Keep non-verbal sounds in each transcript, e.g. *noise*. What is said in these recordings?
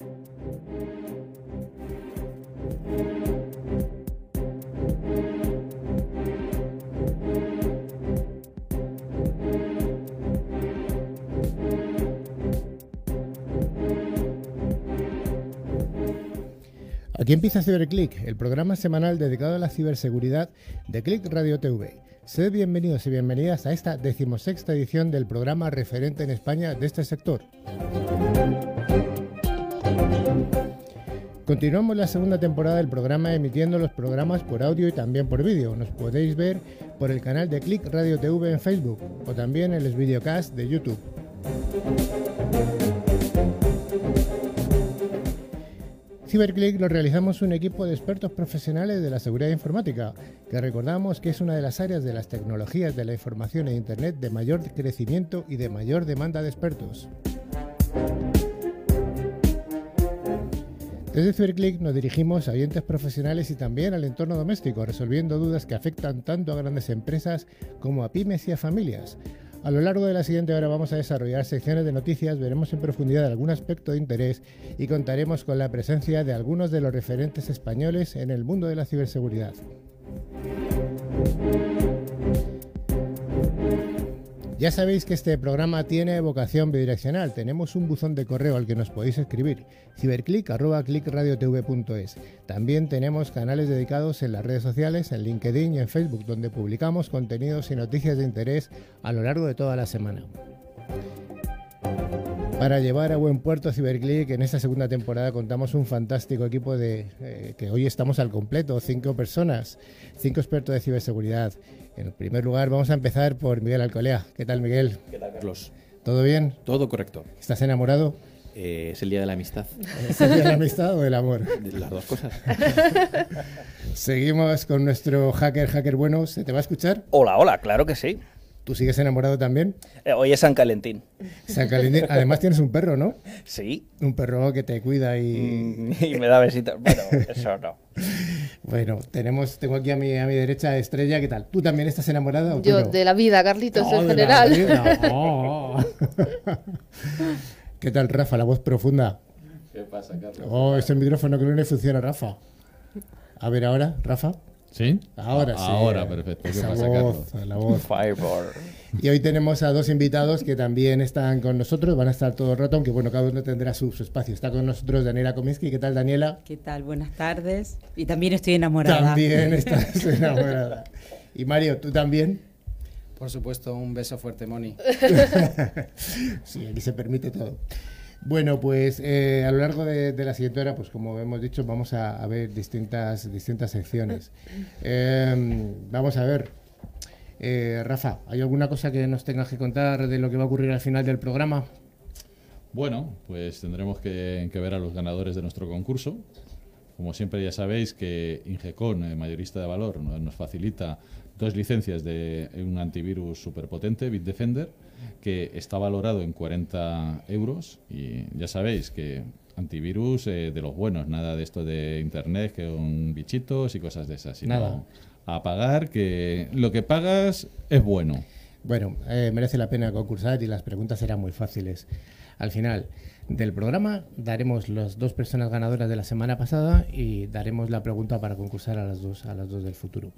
Aquí empieza CiberClick, el programa semanal dedicado a la ciberseguridad de Click Radio TV. Sed bienvenidos y bienvenidas a esta decimosexta edición del programa referente en España de este sector. Continuamos la segunda temporada del programa emitiendo los programas por audio y también por vídeo. Nos podéis ver por el canal de Click Radio TV en Facebook o también en los videocasts de YouTube. CiberClick lo realizamos un equipo de expertos profesionales de la seguridad informática, que recordamos que es una de las áreas de las tecnologías de la información e Internet de mayor crecimiento y de mayor demanda de expertos. Desde CiberClick nos dirigimos a oyentes profesionales y también al entorno doméstico, resolviendo dudas que afectan tanto a grandes empresas como a pymes y a familias. A lo largo de la siguiente hora vamos a desarrollar secciones de noticias, veremos en profundidad algún aspecto de interés y contaremos con la presencia de algunos de los referentes españoles en el mundo de la ciberseguridad. Ya sabéis que este programa tiene vocación bidireccional. Tenemos un buzón de correo al que nos podéis escribir, ciberclick.clickradiotv.es. También tenemos canales dedicados en las redes sociales, en LinkedIn y en Facebook, donde publicamos contenidos y noticias de interés a lo largo de toda la semana. Para llevar a buen puerto Ciberclick, en esta segunda temporada contamos un fantástico equipo de eh, que hoy estamos al completo, cinco personas, cinco expertos de ciberseguridad. En primer lugar, vamos a empezar por Miguel Alcolea. ¿Qué tal, Miguel? ¿Qué tal, Carlos? ¿Todo bien? Todo correcto. ¿Estás enamorado? Eh, es el día de la amistad. ¿Es el día de la amistad o del amor? *laughs* Las dos cosas. *laughs* Seguimos con nuestro hacker, hacker bueno. ¿Se te va a escuchar? Hola, hola, claro que sí. ¿Tú sigues enamorado también? Eh, hoy es San Calentín. San Calentín. Además tienes un perro, ¿no? Sí. Un perro que te cuida y... Mm, y me da besitos. Bueno, eso no. Bueno, tenemos, tengo aquí a mi, a mi derecha a Estrella. ¿Qué tal? ¿Tú también estás enamorada o Yo, no? de la vida, Carlitos, Oh, en de la general. vida. Oh. *laughs* ¿Qué tal, Rafa? La voz profunda. ¿Qué pasa, Carlos? Oh, ese micrófono que no le funciona, Rafa. A ver ahora, Rafa. ¿Sí? Ahora sí. Ahora, perfecto. ¿Qué Esa pasa, voz, Carlos? la voz. Fireball. Y hoy tenemos a dos invitados que también están con nosotros, van a estar todo el rato, aunque bueno, cada uno tendrá su, su espacio. Está con nosotros Daniela Kominsky. ¿Qué tal, Daniela? ¿Qué tal? Buenas tardes. Y también estoy enamorada. También *laughs* estás enamorada. Y Mario, ¿tú también? Por supuesto, un beso fuerte, Moni. *laughs* Sí, aquí se permite todo. Bueno, pues eh, a lo largo de, de la siguiente hora, pues como hemos dicho, vamos a, a ver distintas, distintas secciones. *laughs* Eh, vamos a ver. Eh, Rafa, ¿hay alguna cosa que nos tengas que contar de lo que va a ocurrir al final del programa? Bueno, pues tendremos que, que ver a los ganadores de nuestro concurso. Como siempre ya sabéis que Ingecon, eh, mayorista de valor, no- nos facilita dos licencias de un antivirus superpotente, Bitdefender, que está valorado en 40 euros. Y ya sabéis que antivirus eh, de los buenos, nada de esto de internet que con bichitos y cosas de esas. Sino Nada. A pagar, que lo que pagas es bueno. Bueno, eh, merece la pena concursar y las preguntas serán muy fáciles. Al final del programa daremos las dos personas ganadoras de la semana pasada y daremos la pregunta para concursar a las dos, a las dos del futuro.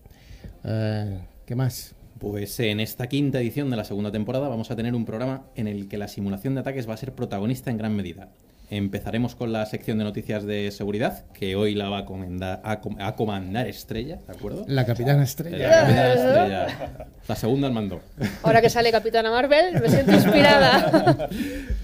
Eh, ¿Qué más? Pues en esta quinta edición de la segunda temporada vamos a tener un programa en el que la simulación de ataques va a ser protagonista en gran medida. Empezaremos con la sección de noticias de seguridad, que hoy la va a, comendar- a com- a comandar Estrella, ¿de acuerdo? La capitana La estrella. capitana Estrella. La segunda al mando. Ahora que sale Capitana Marvel, me siento inspirada.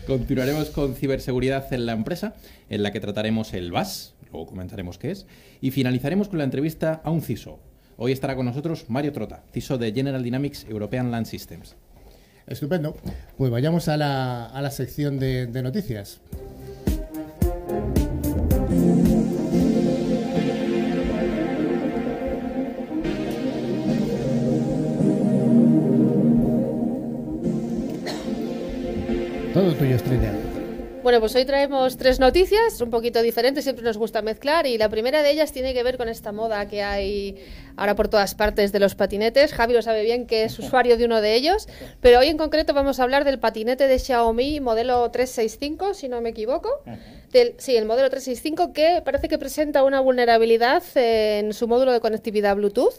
Continuaremos con ciberseguridad en la empresa, en la que trataremos el VAS, luego comentaremos qué es, y finalizaremos con la entrevista a un CISO. Hoy estará con nosotros Mario Trota, CISO de General Dynamics European Land Systems. Estupendo. Pues vayamos a la, a la sección de, de noticias. Todo tuyo, Estrella. Bueno, pues hoy traemos tres noticias, un poquito diferentes, siempre nos gusta mezclar, y la primera de ellas tiene que ver con esta moda que hay ahora por todas partes de los patinetes. Javi lo sabe bien que es usuario de uno de ellos, pero hoy en concreto vamos a hablar del patinete de Xiaomi modelo 365, si no me equivoco. Del, sí, el modelo 365 que parece que presenta una vulnerabilidad en su módulo de conectividad Bluetooth,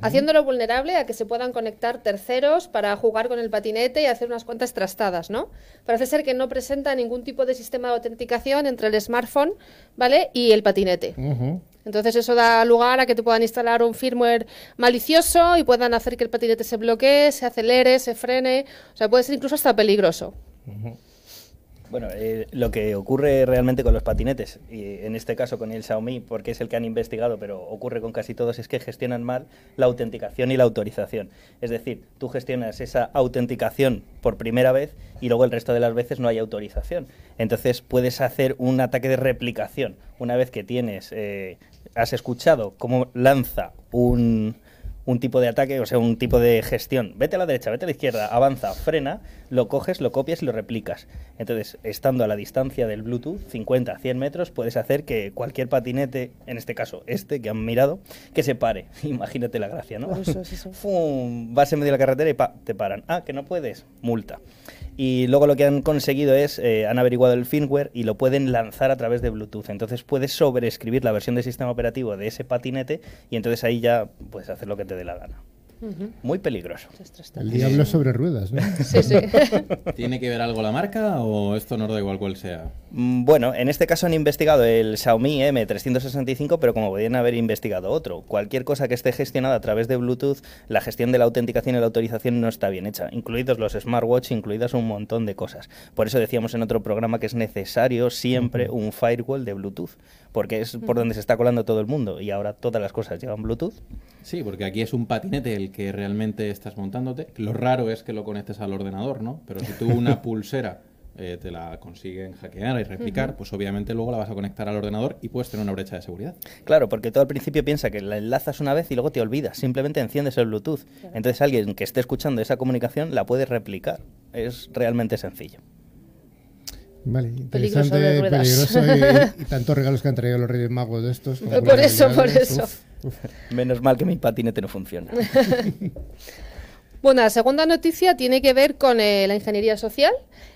haciéndolo vulnerable a que se puedan conectar terceros para jugar con el patinete y hacer unas cuantas trastadas, ¿no? Parece ser que no presenta ningún tipo de sistema de autenticación entre el smartphone, ¿vale? Y el patinete. Entonces eso da lugar a que te puedan instalar un firmware malicioso y puedan hacer que el patinete se bloquee, se acelere, se frene, o sea, puede ser incluso hasta peligroso. Bueno, eh, lo que ocurre realmente con los patinetes, y en este caso con el Xiaomi, porque es el que han investigado, pero ocurre con casi todos, es que gestionan mal la autenticación y la autorización. Es decir, tú gestionas esa autenticación por primera vez y luego el resto de las veces no hay autorización. Entonces puedes hacer un ataque de replicación. Una vez que tienes, eh, has escuchado cómo lanza un, un tipo de ataque, o sea, un tipo de gestión. Vete a la derecha, vete a la izquierda, avanza, frena, lo coges, lo copias y lo replicas. Entonces, estando a la distancia del Bluetooth, 50, 100 metros, puedes hacer que cualquier patinete, en este caso este que han mirado, que se pare. *laughs* Imagínate la gracia, ¿no? Eso es *laughs* eso. Fum, vas en medio de la carretera y pa, te paran. Ah, que no puedes, multa. Y luego lo que han conseguido es, eh, han averiguado el firmware y lo pueden lanzar a través de Bluetooth. Entonces puedes sobreescribir la versión de sistema operativo de ese patinete y entonces ahí ya puedes hacer lo que te dé la gana. Muy peligroso. El diablo sobre ruedas, ¿no? *laughs* Sí, sí. *laughs* ¿Tiene que ver algo la marca o esto nos da igual cuál sea? Mm, Bueno, en este caso han investigado el Xiaomi M365, pero como podrían haber investigado otro. Cualquier cosa que esté gestionada a través de Bluetooth, la gestión de la autenticación y la autorización no está bien hecha, incluidos los smartwatch, incluidas un montón de cosas. Por eso decíamos en otro programa que es necesario siempre un firewall de Bluetooth, porque es por donde se está colando todo el mundo y ahora todas las cosas llevan Bluetooth. Sí, porque aquí es un patinete el que realmente estás montándote. Lo raro es que lo conectes al ordenador, ¿no? Pero si tú una *laughs* pulsera eh, te la consiguen hackear y replicar, pues obviamente luego la vas a conectar al ordenador y puedes tener una brecha de seguridad. Claro, porque tú al principio piensa que la enlazas una vez y luego te olvidas. Simplemente enciendes el Bluetooth. Entonces alguien que esté escuchando esa comunicación la puede replicar. Es realmente sencillo. Vale, Peligroso interesante, de ruedas. peligroso y, y tantos regalos que han traído los Reyes Magos de estos. *laughs* Por eso, por eso. Uf. *laughs* Menos mal que mi patinete no funciona. *laughs* Bueno, la segunda noticia tiene que ver con eh, la ingeniería social.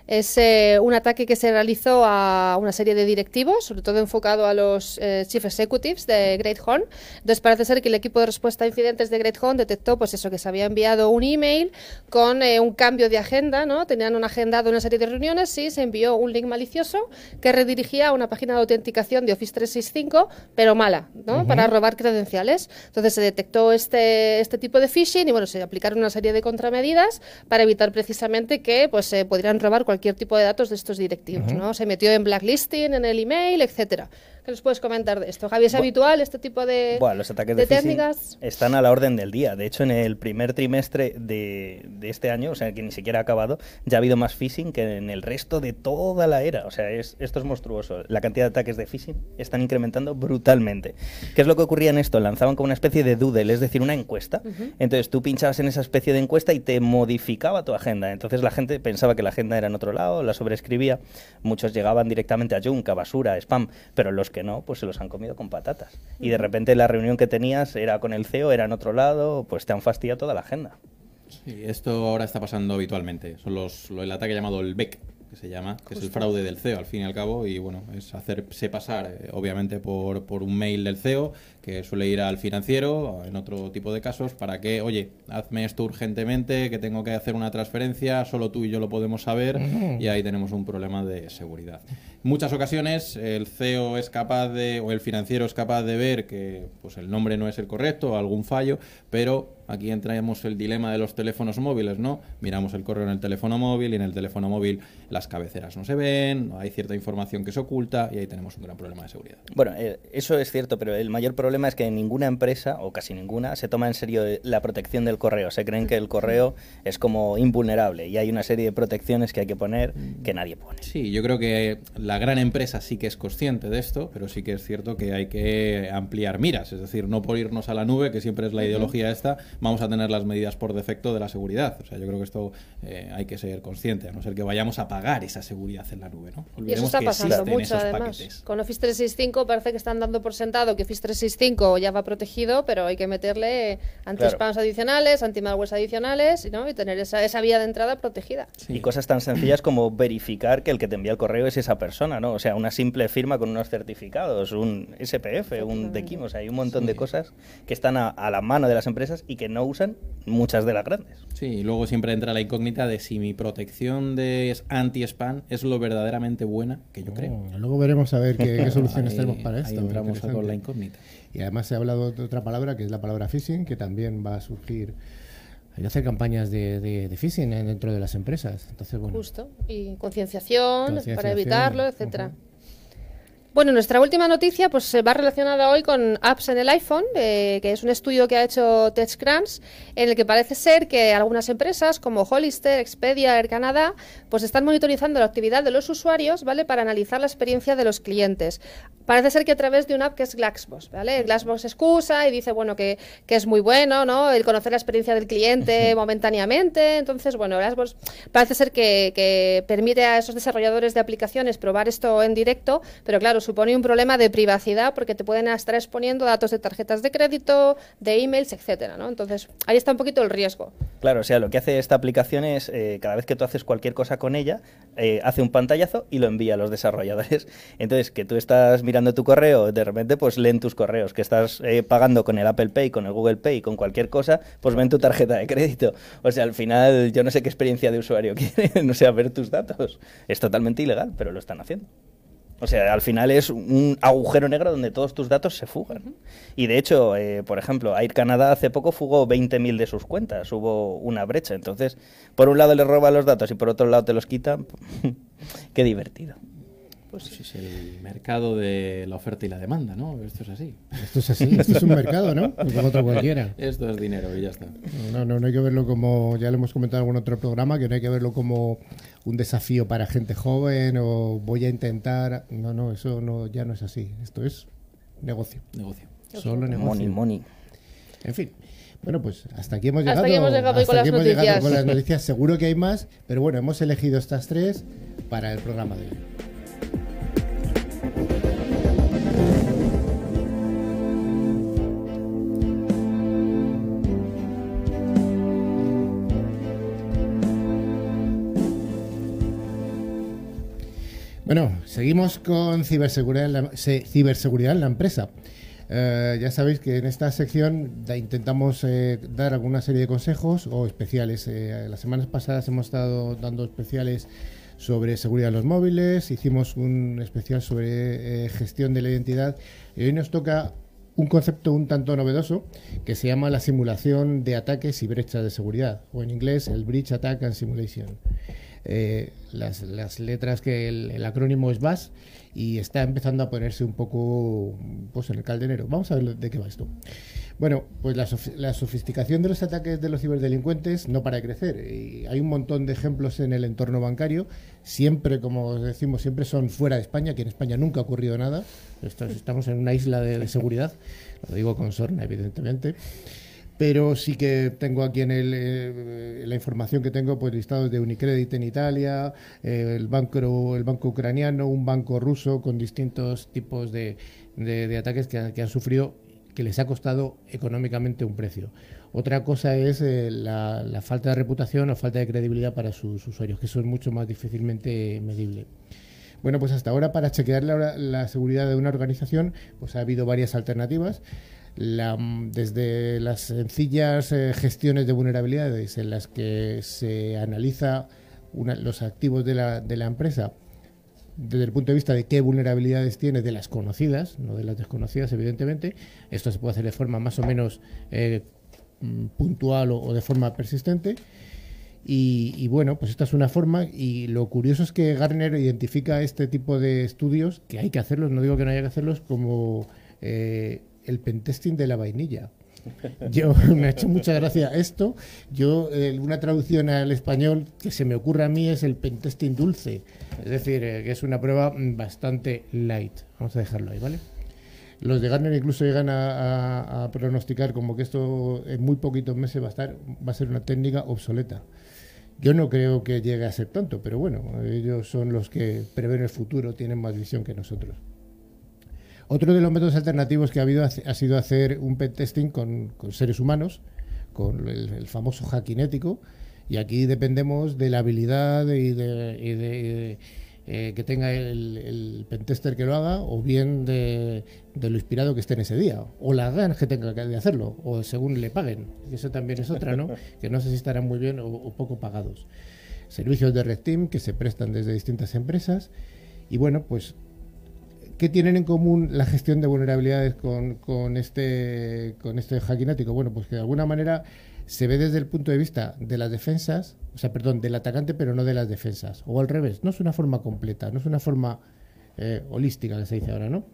Es eh, un ataque que se realizó a una serie de directivos, sobre todo enfocado a los eh, chief executives de Great Horn. Entonces parece ser que el equipo de respuesta a incidentes de Great Horn detectó, pues eso, que se había enviado un email con eh, un cambio de agenda, ¿no? Tenían una agenda de una serie de reuniones y se envió un link malicioso que redirigía a una página de autenticación de Office 365, pero mala, ¿no? Para robar credenciales. Entonces se detectó este, este tipo de phishing y bueno, se aplicaron una serie de contramedidas para evitar precisamente que pues se pudieran robar cualquier tipo de datos de estos directivos, ¿no? Se metió en blacklisting, en el email, etcétera. ¿Qué nos puedes comentar de esto? Javi, ¿es Bu- habitual este tipo de, Buah, los ataques de, de técnicas? están a la orden del día. De hecho, en el primer trimestre de, de este año, o sea, que ni siquiera ha acabado, ya ha habido más phishing que en el resto de toda la era. O sea, es, esto es monstruoso. La cantidad de ataques de phishing están incrementando brutalmente. ¿Qué es lo que ocurría en esto? Lanzaban como una especie de doodle, es decir, una encuesta. Entonces tú pinchabas en esa especie de encuesta y te modificaba tu agenda. Entonces la gente pensaba que la agenda era en otro lado, la sobreescribía. Muchos llegaban directamente a junk, a basura, a spam, pero los que no, pues se los han comido con patatas. Y de repente la reunión que tenías era con el CEO, era en otro lado, pues te han fastidiado toda la agenda. Sí, esto ahora está pasando habitualmente. Son los, lo- el ataque llamado el BEC, que se llama, que es el fraude del CEO al fin y al cabo, y bueno, es hacerse pasar, eh, obviamente, por, por un mail del CEO, que suele ir al financiero, en otro tipo de casos, para que, oye, hazme esto urgentemente, que tengo que hacer una transferencia, solo tú y yo lo podemos saber, y ahí tenemos un problema de seguridad. En muchas ocasiones el CEO es capaz de, o el financiero es capaz de ver que pues el nombre no es el correcto, algún fallo, pero aquí entramos el dilema de los teléfonos móviles, ¿no? Miramos el correo en el teléfono móvil y en el teléfono móvil las cabeceras no se ven, hay cierta información que se oculta y ahí tenemos un gran problema de seguridad. Bueno, eh, eso es cierto, pero el mayor problema es que ninguna empresa, o casi ninguna, se toma en serio eh, la protección del correo. Se creen que el correo es como invulnerable y hay una serie de protecciones que hay que poner que nadie pone. Sí, yo creo que la gran empresa sí que es consciente de esto, pero sí que es cierto que hay que ampliar miras, es decir, no por irnos a la nube, que siempre es la ideología esta, vamos a tener las medidas por defecto de la seguridad. O sea, yo creo que esto eh, hay que ser consciente, a no ser que vayamos a pagar esa seguridad en la nube. ¿no? Y eso está que pasando mucho, además. paquetes. Con Office 365 parece que están dando por sentado que Office 365 ya va protegido, pero hay que meterle anti-spams adicionales, anti-malwares adicionales ¿no? y tener esa, esa vía de entrada protegida. Y cosas tan sencillas como verificar que el que te envía el correo es esa persona, ¿no? O sea, una simple firma con unos certificados, un SPF, un DKIM, o sea, hay un montón de cosas que están a, a la mano de las empresas y que no usan muchas de las grandes. Sí, y luego siempre entra la incógnita de si mi protección de anti-spam es lo verdaderamente buena que yo creo. Oh, luego veremos a ver qué, qué *laughs* soluciones Ahí- tenemos para ahí esto. entramos con la incógnita. Y además se ha hablado de otra palabra que es la palabra phishing, que también va a surgir. Hay que hacer campañas de, de- de phishing en- dentro de las empresas. Entonces, bueno, Justo. Y concienciación, Concienciación, para evitarlo, etcétera. Bueno, nuestra última noticia pues se va relacionada hoy con apps en el iPhone, eh, que es un estudio que ha hecho TechCrunch, en el que parece ser que algunas empresas como Hollister, Expedia, Air Canada, pues están monitorizando la actividad de los usuarios, ¿vale? Para analizar la experiencia de los clientes. Parece ser que a través de una app que es Glassbox, ¿vale? Glassbox excusa y dice, bueno, que, que es muy bueno, ¿no? El conocer la experiencia del cliente momentáneamente. Entonces, bueno, Glassbox parece ser que, que permite a esos desarrolladores de aplicaciones probar esto en directo, pero claro, supone un problema de privacidad porque te pueden estar exponiendo datos de tarjetas de crédito, de emails, etcétera, ¿no? Entonces, ahí está un poquito el riesgo. Claro, o sea, lo que hace esta aplicación es, eh, cada vez que tú haces cualquier cosa con ella, eh, hace un pantallazo y lo envía a los desarrolladores. *laughs* Entonces, que tú estás mirando tu correo, de repente, pues leen tus correos. Que estás eh, pagando con el Apple Pay, con el Google Pay, con cualquier cosa, pues ven tu tarjeta de crédito. O sea, al final, yo no sé qué experiencia de usuario *laughs* quieren, o sea, ver tus datos. Es totalmente ilegal, pero lo están haciendo. O sea, al final es un agujero negro donde todos tus datos se fugan. Y de hecho, eh, por ejemplo, Air Canada hace poco fugó 20.000 de sus cuentas. Hubo una brecha. Entonces, por un lado le roba los datos y por otro lado te los quita. *laughs* Qué divertido. Pues es el mercado de la oferta y la demanda, ¿no? Esto es así. esto es así, esto es un mercado, ¿no? *laughs* Como otro cualquiera. Esto es dinero y ya está. No, no, no hay que verlo como, ya lo hemos comentado en algún otro programa, que no hay que verlo como un desafío para gente joven o voy a intentar. No, no, eso no, ya no es así. Esto es negocio. Negocio. Solo negocio. Money, money. En fin. Bueno, pues hasta aquí hemos Hasta llegado. aquí hemos llegado hasta con aquí las hemos llegado con las noticias. Seguro que hay más, pero bueno, hemos elegido estas tres para el programa de hoy. Bueno, seguimos con ciberseguridad en la, en empresa. Eh, ya sabéis que en esta sección intentamos eh, dar alguna serie de consejos o especiales. Eh, las semanas pasadas hemos estado dando especiales sobre seguridad de los móviles, hicimos un especial sobre gestión de la identidad y hoy nos toca un concepto un tanto novedoso que se llama la simulación de ataques y brechas de seguridad, o en inglés el Breach Attack and Simulation. Eh, las, las letras que el, el acrónimo es BAS y está empezando a ponerse un poco pues, en el caldenero. Vamos a ver de qué va esto. Bueno, pues la, la sofisticación de los ataques de los ciberdelincuentes no para de crecer. Y hay un montón de ejemplos en el entorno bancario. Siempre, como decimos, siempre son fuera de España, que en España nunca ha ocurrido nada. Estamos en una isla de, de seguridad. Lo digo con sorna, evidentemente pero sí que tengo aquí en el, eh, la información que tengo pues listados de Unicredit en Italia, eh, el banco el banco ucraniano, un banco ruso con distintos tipos de, de- ataques que, que han sufrido que les ha costado económicamente un precio. Otra cosa es eh, la, la falta de reputación o falta de credibilidad para sus usuarios, que eso es mucho más difícilmente medible. Bueno, pues hasta ahora para chequear la, la seguridad de una organización, pues ha habido varias alternativas. La- desde las sencillas eh, gestiones de vulnerabilidades en las que se analiza una- los activos de la, de la empresa desde el punto de vista de qué vulnerabilidades tiene de las conocidas, no de las desconocidas, evidentemente. Esto se puede hacer de forma más o menos eh, puntual o, de forma persistente. Y, y bueno, pues esta es una forma y lo curioso es que Gartner identifica este tipo de estudios, que hay que hacerlos, no digo que no haya que hacerlos, como eh, el pentesting de la vainilla. Yo *laughs* me ha hecho mucha gracia esto. Yo, eh, una traducción al español que se me ocurre a mí es el pentesting dulce. Es decir, eh, que es una prueba mm, bastante light. Vamos a dejarlo ahí, ¿vale? Los de Garner incluso llegan a, pronosticar como que esto en muy poquitos meses va a, estar, va a ser una técnica obsoleta. Yo no creo que llegue a ser tanto, pero bueno, ellos son los que prevén el futuro, tienen más visión que nosotros. Otro de los métodos alternativos que ha habido ha sido hacer un pen testing con, seres humanos, con el, famoso hackinético, y aquí dependemos de la habilidad y de, eh, que tenga el, el, pentester que lo haga, o bien de, lo inspirado que esté en ese día, o las ganas que tenga de hacerlo, o según le paguen. Eso también es otra, ¿no? *laughs* que no sé si estarán muy bien o, poco pagados. Servicios de Red Team que se prestan desde distintas empresas. Y bueno, pues ¿Qué tienen en común la gestión de vulnerabilidades con, con este con este hackinático? Bueno, pues que de alguna manera se ve desde el punto de vista de las defensas, o sea, perdón, del atacante, pero no de las defensas. O al revés, no es una forma completa, no es una forma eh, holística que se dice ahora, ¿no?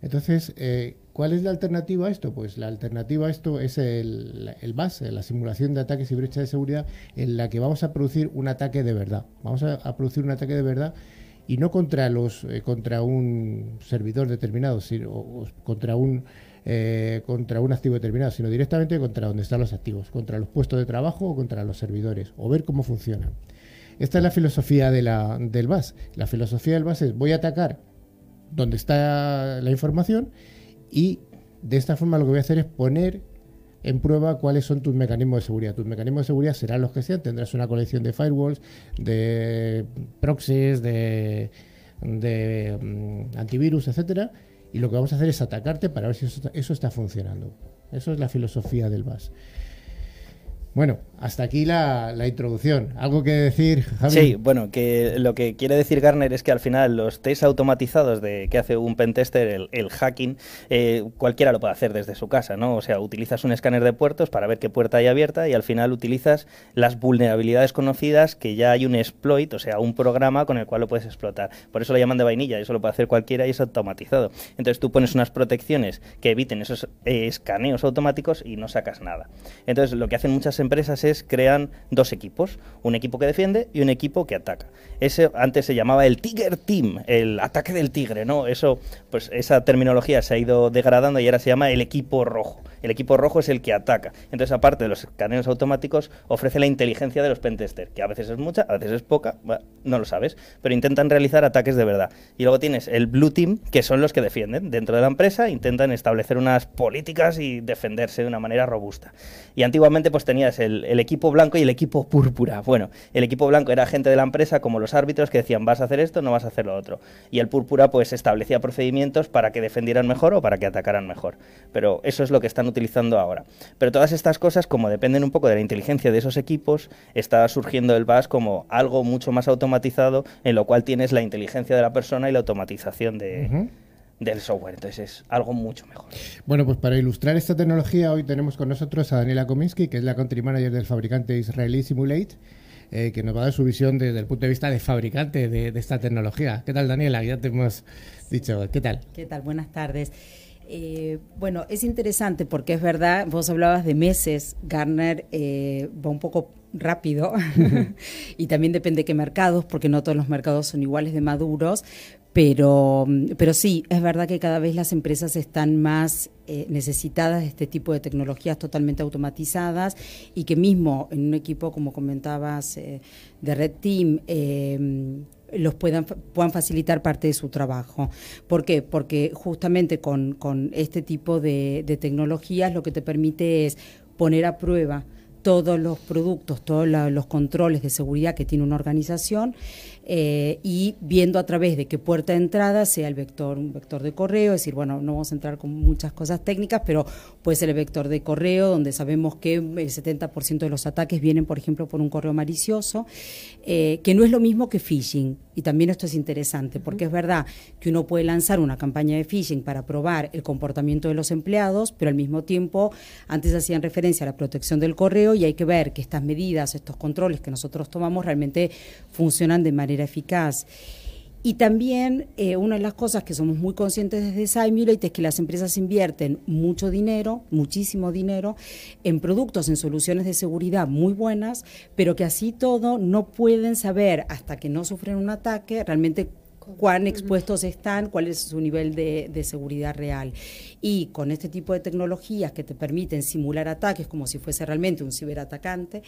Entonces, eh, ¿cuál es la alternativa a esto? Pues la alternativa a esto es el, el base, la simulación de ataques y brechas de seguridad en la que vamos a producir un ataque de verdad. Vamos a producir un ataque de verdad y no contra los eh, contra un servidor determinado, sino o, contra un eh, contra un activo determinado, sino directamente contra donde están los activos, contra los puestos de trabajo o contra los servidores, o ver cómo funciona. Esta es la filosofía de la, del BAS. La filosofía del BAS es voy a atacar donde está la información y de esta forma lo que voy a hacer es poner en prueba cuáles son tus mecanismos de seguridad. Tus mecanismos de seguridad serán los que sean, tendrás una colección de firewalls, de proxies, de, de mm, antivirus, etcétera, y lo que vamos a hacer es atacarte para ver si eso, eso está funcionando. Eso es la filosofía del BAS. Bueno, hasta aquí la, introducción. ¿Algo que decir, Javi? Sí, bueno, que lo que quiere decir Garner es que al final los test automatizados de que hace un pentester, el, hacking, eh, cualquiera lo puede hacer desde su casa, ¿no? O sea, utilizas un escáner de puertos para ver qué puerta hay abierta y al final utilizas las vulnerabilidades conocidas que ya hay un exploit, o sea, un programa con el cual lo puedes explotar. Por eso lo llaman de vainilla, eso lo puede hacer cualquiera y es automatizado. Entonces tú pones unas protecciones que eviten esos eh, escaneos automáticos y no sacas nada. Entonces lo que hacen muchas empresas es crean dos equipos, un equipo que defiende y un equipo que ataca. Ese antes se llamaba el Tiger Team, el ataque del tigre, ¿no? Eso, pues esa terminología se ha ido degradando y ahora se llama el equipo rojo. El equipo rojo es el que ataca. Entonces, aparte de los escaneos automáticos, ofrece la inteligencia de los pentesters, que a veces es mucha, a veces es poca, no lo sabes, pero intentan realizar ataques de verdad. Y luego tienes el Blue Team, que son los que defienden dentro de la empresa, intentan establecer unas políticas y defenderse de una manera robusta. Y antiguamente pues el, equipo blanco y el equipo púrpura. Bueno, el equipo blanco era gente de la empresa como los árbitros que decían vas a hacer esto, no vas a hacer lo otro. Y el púrpura pues establecía procedimientos para que defendieran mejor o para que atacaran mejor. Pero eso es lo que están utilizando ahora. Pero todas estas cosas, como dependen un poco de la inteligencia de esos equipos, está surgiendo el BAS como algo mucho más automatizado, en lo cual tienes la inteligencia de la persona y la automatización de... del software. Entonces es algo mucho mejor. Bueno, pues para ilustrar esta tecnología, hoy tenemos con nosotros a Daniela Kominsky, que es la country manager del fabricante israelí Simulate, eh, que nos va a dar su visión desde el punto de vista de fabricante de, de, esta tecnología. ¿Qué tal, Daniela? Ya te hemos dicho. ¿Qué tal? ¿Qué tal? Buenas tardes. Eh, bueno, es interesante porque es verdad, vos hablabas de meses, Garner eh, va un poco rápido *laughs* *laughs* y también depende de qué mercados, porque no todos los mercados son iguales de maduros, pero, pero sí, es verdad que cada vez las empresas están más eh, necesitadas de este tipo de tecnologías totalmente automatizadas y que mismo en un equipo, como comentabas, de Red Team, los puedan, puedan facilitar parte de su trabajo. ¿Por qué? Porque justamente con, este tipo de, de tecnologías lo que te permite es poner a prueba todos los productos, todos los controles de seguridad que tiene una organización eh, y viendo a través de qué puerta de entrada sea el vector, un vector de correo, es decir, bueno, no vamos a entrar con muchas cosas técnicas, pero puede ser el vector de correo, donde sabemos que el 70% de los ataques vienen, por ejemplo, por un correo malicioso, eh, que no es lo mismo que phishing. Y también esto es interesante, porque es verdad que uno puede lanzar una campaña de phishing para probar el comportamiento de los empleados, pero al mismo tiempo, antes hacían referencia a la protección del correo y hay que ver que estas medidas, estos controles que nosotros tomamos realmente funcionan de manera eficaz. Y también eh, una de las cosas que somos muy conscientes desde Simulate es que las empresas invierten mucho dinero, muchísimo dinero, en productos, en soluciones de seguridad muy buenas, pero que así todo no pueden saber hasta que no sufren un ataque realmente cuán expuestos están, cuál es su nivel de, seguridad real. Y con este tipo de tecnologías que te permiten simular ataques como si fuese realmente un ciberatacante,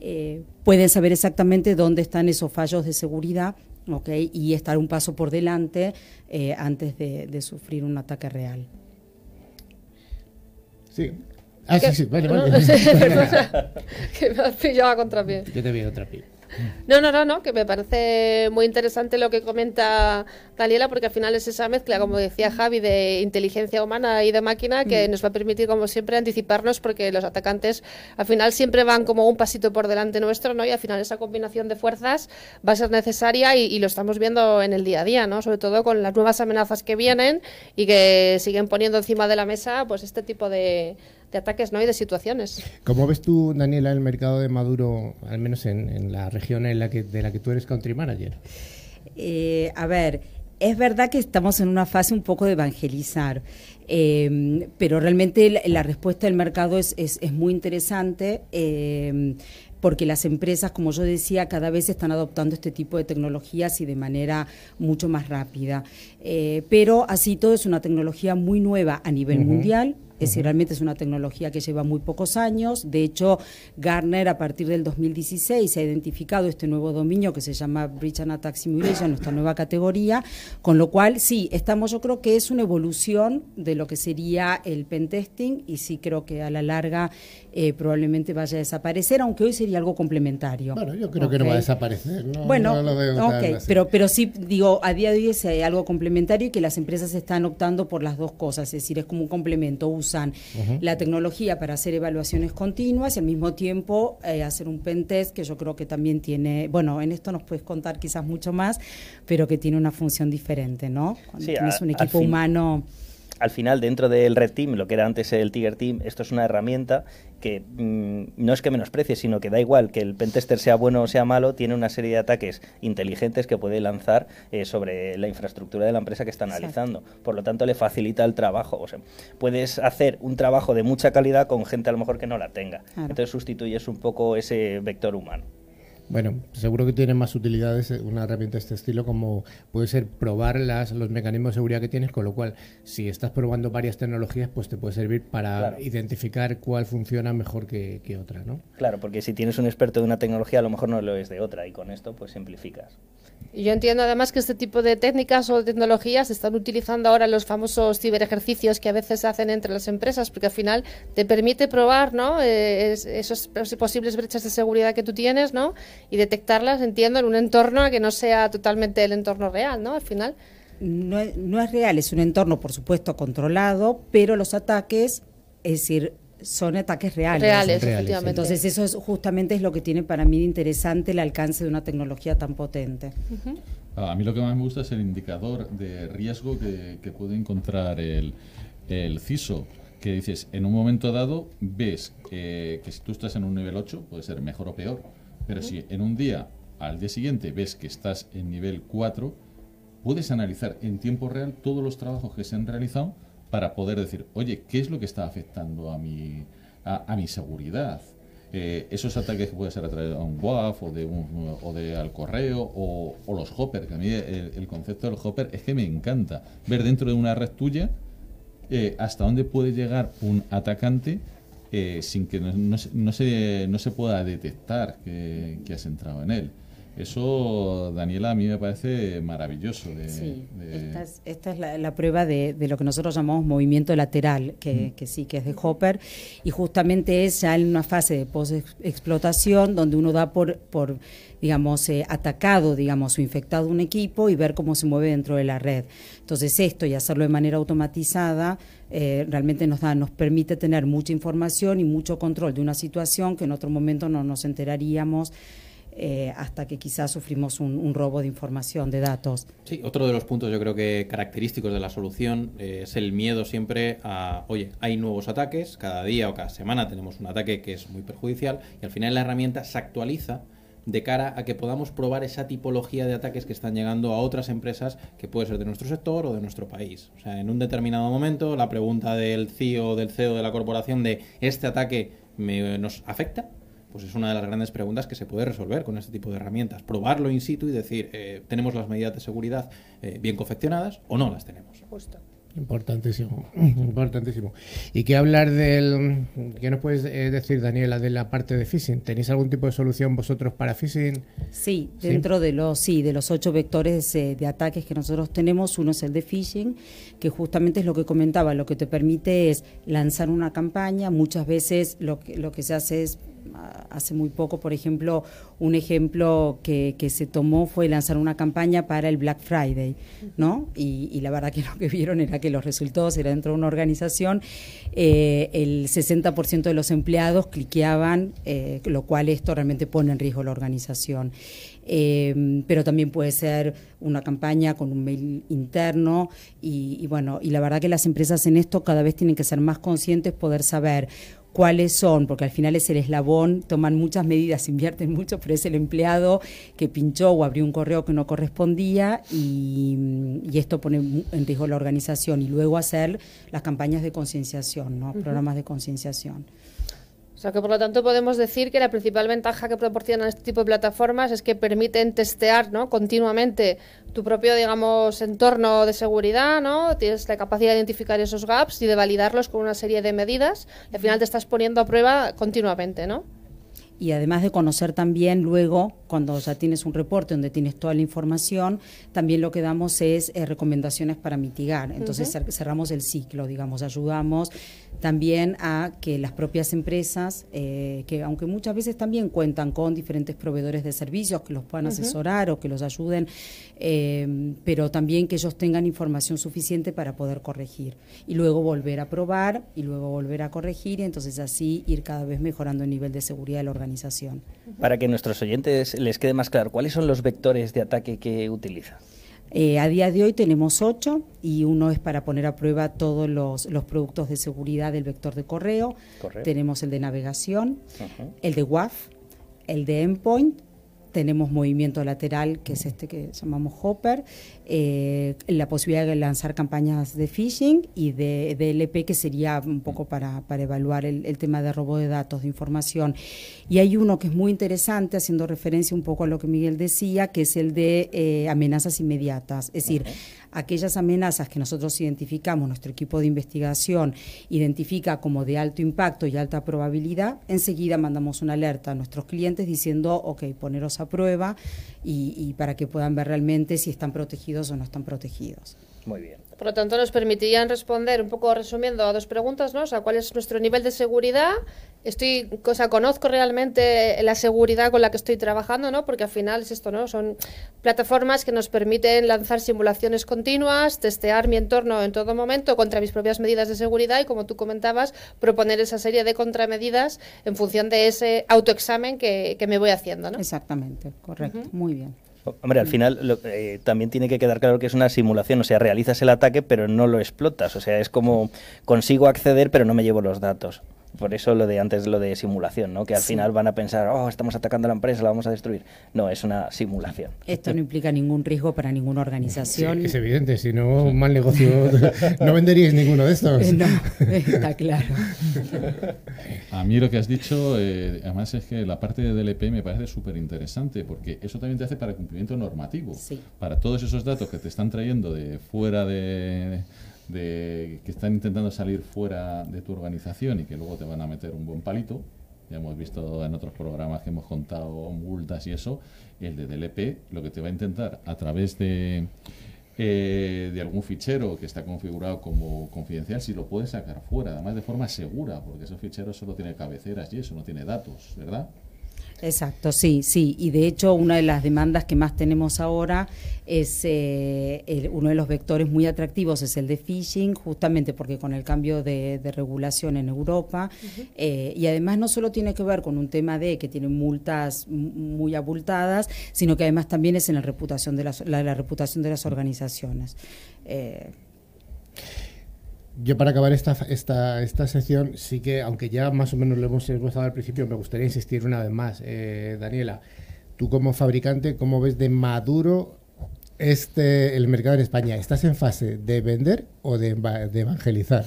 eh, pueden saber exactamente dónde están esos fallos de seguridad okay, y estar un paso por delante eh, antes de, sufrir un ataque real. Sí. Ah, sí, sí, vale, vale. *laughs* que me has pillado a contrapié. Yo te vi a contrapié. No, no, no, no, que me parece muy interesante lo que comenta Daniela, porque al final es esa mezcla, como decía Javi, de inteligencia humana y de máquina que mm. nos va a permitir, como siempre, anticiparnos, porque los atacantes al final siempre van como un pasito por delante nuestro, ¿no? Y al final esa combinación de fuerzas va a ser necesaria y, lo estamos viendo en el día a día, ¿no? Sobre todo con las nuevas amenazas que vienen y que siguen poniendo encima de la mesa, pues este tipo de de ataques ¿no? y de situaciones. ¿Cómo ves tú, Daniela, el mercado de Maduro, al menos en, la región en la que, de la que tú eres country manager? Eh, a ver, es verdad que estamos en una fase un poco de evangelizar, eh, pero realmente la, respuesta del mercado es, es, muy interesante. Eh, porque las empresas, como yo decía, cada vez están adoptando este tipo de tecnologías y de manera mucho más rápida. pero así todo es una tecnología muy nueva a nivel mundial, es decir, realmente es una tecnología que lleva muy pocos años. De hecho, Gartner a partir del 2016 ha identificado este nuevo dominio que se llama Breach and Attack Simulation, nuestra nueva categoría, con lo cual sí, estamos, yo creo que es una evolución de lo que sería el pentesting y sí creo que a la larga eh, probablemente vaya a desaparecer, aunque hoy sería algo complementario. Bueno, yo creo que no va a desaparecer. No, bueno, pero, pero sí, digo, a día de hoy es eh, algo complementario y que las empresas están optando por las dos cosas, es decir, es como un complemento, usan la tecnología para hacer evaluaciones continuas y al mismo tiempo eh, hacer un pentest que yo creo que también tiene, bueno, en esto nos puedes contar quizás mucho más, pero que tiene una función diferente, ¿no? Cuando tienes un equipo humano al final dentro del Red Team, lo que era antes el Tiger Team, esto es una herramienta que mm, no es que menosprecie, sino que da igual que el pentester sea bueno o sea malo, tiene una serie de ataques inteligentes que puede lanzar eh, sobre la infraestructura de la empresa que está analizando. Por lo tanto, le facilita el trabajo. O sea, puedes hacer un trabajo de mucha calidad con gente a lo mejor que no la tenga. Entonces sustituyes un poco ese vector humano. Bueno, seguro que tiene más utilidades eh, una herramienta de este estilo como puede ser probar las, los mecanismos de seguridad que tienes, con lo cual si estás probando varias tecnologías, pues te puede servir para identificar cuál funciona mejor que, que, otra, ¿no? Claro, porque si tienes un experto de una tecnología, a lo mejor no lo es de otra y con esto pues simplificas. Y yo entiendo además que este tipo de técnicas o tecnologías se están utilizando ahora en los famosos ciberejercicios que a veces se hacen entre las empresas, porque al final te permite probar ¿no? Eh, esas posibles brechas de seguridad que tú tienes ¿no? Y detectarlas, entiendo, en un entorno que no sea totalmente el entorno real, ¿no? Al final. No es, no es real, es un entorno, por supuesto, controlado, pero los ataques, es decir, son ataques reales. Reales, efectivamente. Entonces eso es, justamente es lo que tiene para mí de interesante el alcance de una tecnología tan potente. A mí lo que más me gusta es el indicador de riesgo que, puede encontrar el, el, CISO, que dices, en un momento dado ves que, si tú estás en un nivel 8 puede ser mejor o peor, pero si en un día, al día siguiente, ves que estás en nivel 4, puedes analizar en tiempo real todos los trabajos que se han realizado para poder decir, oye, ¿qué es lo que está afectando a mi, a, mi seguridad? Eh, esos ataques que puede ser a través de un WAF o de, o de al correo o, los hopper, que a mí el, concepto del hopper es que me encanta ver dentro de una red tuya eh, hasta dónde puede llegar un atacante eh, sin que no, no, se, no, se, pueda detectar que, que has entrado en él. Eso, Daniela, a mí me parece maravilloso. sí, Esta, es, la, prueba de, lo que nosotros llamamos movimiento lateral, que, sí, que es de Hopper, y justamente es ya en una fase de post-explotación donde uno da por, por digamos, eh, atacado, digamos, o infectado un equipo y ver cómo se mueve dentro de la red. Entonces esto y hacerlo de manera automatizada eh, realmente nos, da, nos permite tener mucha información y mucho control de una situación que en otro momento no nos enteraríamos eh, hasta que quizás sufrimos un, robo de información, de datos. Sí, otro de los puntos yo creo que característicos de la solución eh, es el miedo siempre a, oye, hay nuevos ataques, cada día o cada semana tenemos un ataque que es muy perjudicial y al final la herramienta se actualiza de cara a que podamos probar esa tipología de ataques que están llegando a otras empresas que puede ser de nuestro sector o de nuestro país. O sea, en un determinado momento la pregunta del CEO del CEO de la corporación de este ataque me, nos afecta pues es una de las grandes preguntas que se puede resolver con este tipo de herramientas. Probarlo in situ y decir, eh, ¿tenemos las medidas de seguridad eh, bien confeccionadas o no las tenemos? Justo. Importantísimo, *laughs* importantísimo. ¿Y qué hablar del, qué nos puedes eh, decir, Daniela, de la parte de phishing? ¿Tenéis algún tipo de solución vosotros para phishing? Sí, dentro de los, sí, de los ocho vectores eh, de ataques que nosotros tenemos, uno es el de phishing, que justamente es lo que comentaba, lo que te permite es lanzar una campaña. Muchas veces lo que, lo que se hace es hace muy poco, por ejemplo, un ejemplo que, se tomó fue lanzar una campaña para el Black Friday, ¿no? Y, y, la verdad que lo que vieron era que los resultados era dentro de una organización, eh, el 60% de los empleados cliqueaban, eh, lo cual esto realmente pone en riesgo la organización. Eh, pero también puede ser una campaña con un mail interno y, y bueno, y la verdad que las empresas en esto cada vez tienen que ser más conscientes, poder saber cuáles son, porque al final es el eslabón, toman muchas medidas, *laughs* invierten mucho, pero es el empleado que pinchó o abrió un correo que no correspondía y, y esto pone en riesgo la organización y luego hacer las campañas de concienciación, ¿no? Uh -huh. programas de concienciación. O sea que por lo tanto podemos decir que la principal ventaja que proporcionan este tipo de plataformas es que permiten testear ¿no? continuamente tu propio, digamos, entorno de seguridad, ¿no? Tienes la capacidad de identificar esos gaps y de validarlos con una serie de medidas y al final te estás poniendo a prueba continuamente, ¿no? Y además de conocer también luego, cuando ya tienes un reporte donde tienes toda la información, también lo que damos es eh, recomendaciones para mitigar. Entonces uh -huh. cerramos el ciclo, digamos, ayudamos también a que las propias empresas, eh, que aunque muchas veces también cuentan con diferentes proveedores de servicios que los puedan uh -huh. asesorar o que los ayuden, eh, pero también que ellos tengan información suficiente para poder corregir y luego volver a probar y luego volver a corregir y entonces así ir cada vez mejorando el nivel de seguridad de la organización. Para que nuestros oyentes les quede más claro, ¿cuáles son los vectores de ataque que utiliza? Eh, a día de hoy tenemos ocho y uno es para poner a prueba todos los, los productos de seguridad del vector de correo. Tenemos el de navegación, uh -huh. el de WAF, el de endpoint tenemos movimiento lateral, que es este que llamamos Hopper, eh, la posibilidad de lanzar campañas de phishing y de, de LP, que sería un poco para, para evaluar el, el, tema de robo de datos, de información. Y hay uno que es muy interesante, haciendo referencia un poco a lo que Miguel decía, que es el de eh, amenazas inmediatas. Es decir, okay. aquellas amenazas que nosotros identificamos, nuestro equipo de investigación identifica como de alto impacto y alta probabilidad, enseguida mandamos una alerta a nuestros clientes diciendo, ok, poneros a prueba y, y para que puedan ver realmente si están protegidos o no están protegidos. Muy bien. Por lo tanto, nos permitirían responder, un poco resumiendo, a dos preguntas, ¿no? O sea, ¿cuál es nuestro nivel de seguridad? Estoy, o sea, conozco realmente la seguridad con la que estoy trabajando, ¿no? Porque al final es esto, ¿no? Son plataformas que nos permiten lanzar simulaciones continuas, testear mi entorno en todo momento contra mis propias medidas de seguridad y, como tú comentabas, proponer esa serie de contramedidas en función de ese autoexamen que, que me voy haciendo, ¿no? Exactamente, correcto, uh -huh. muy bien. Hombre, al final lo, eh, también tiene que quedar claro que es una simulación, o sea, realizas el ataque pero no lo explotas, o sea, es como consigo acceder pero no me llevo los datos. Por eso lo de antes, lo de simulación, ¿no? Que al sí. final van a pensar, oh, estamos atacando a la empresa, la vamos a destruir. No, es una simulación. Esto no implica ningún riesgo para ninguna organización. Sí, es evidente, si no, un mal negocio, *laughs* no venderíais ninguno de estos. No, está claro. *laughs* A mí lo que has dicho, eh, además es que la parte de DLP me parece súper interesante, porque eso también te hace para cumplimiento normativo. Sí. Para todos esos datos que te están trayendo de fuera de de que están intentando salir fuera de tu organización y que luego te van a meter un buen palito. Ya hemos visto en otros programas que hemos contado multas y eso. El de DLP lo que te va a intentar a través de, eh, de algún fichero que está configurado como confidencial, si lo puedes sacar fuera, además de forma segura, porque esos ficheros solo tiene cabeceras y eso no tiene datos, ¿verdad? Exacto, sí, sí. Y de hecho, una de las demandas que más tenemos ahora es eh, el, uno de los vectores muy atractivos es el de phishing, justamente porque con el cambio de, de regulación en Europa uh -huh. eh, y además no solo tiene que ver con un tema de que tienen multas muy abultadas, sino que además también es en la reputación de las, la, la reputación de las organizaciones. Eh, yo para acabar esta, esta, esta sección, sí que, aunque ya más o menos lo hemos esbozado al principio, me gustaría insistir una vez más. Eh, Daniela, tú como fabricante, ¿cómo ves de maduro este el mercado en España? ¿Estás en fase de vender o de, de evangelizar?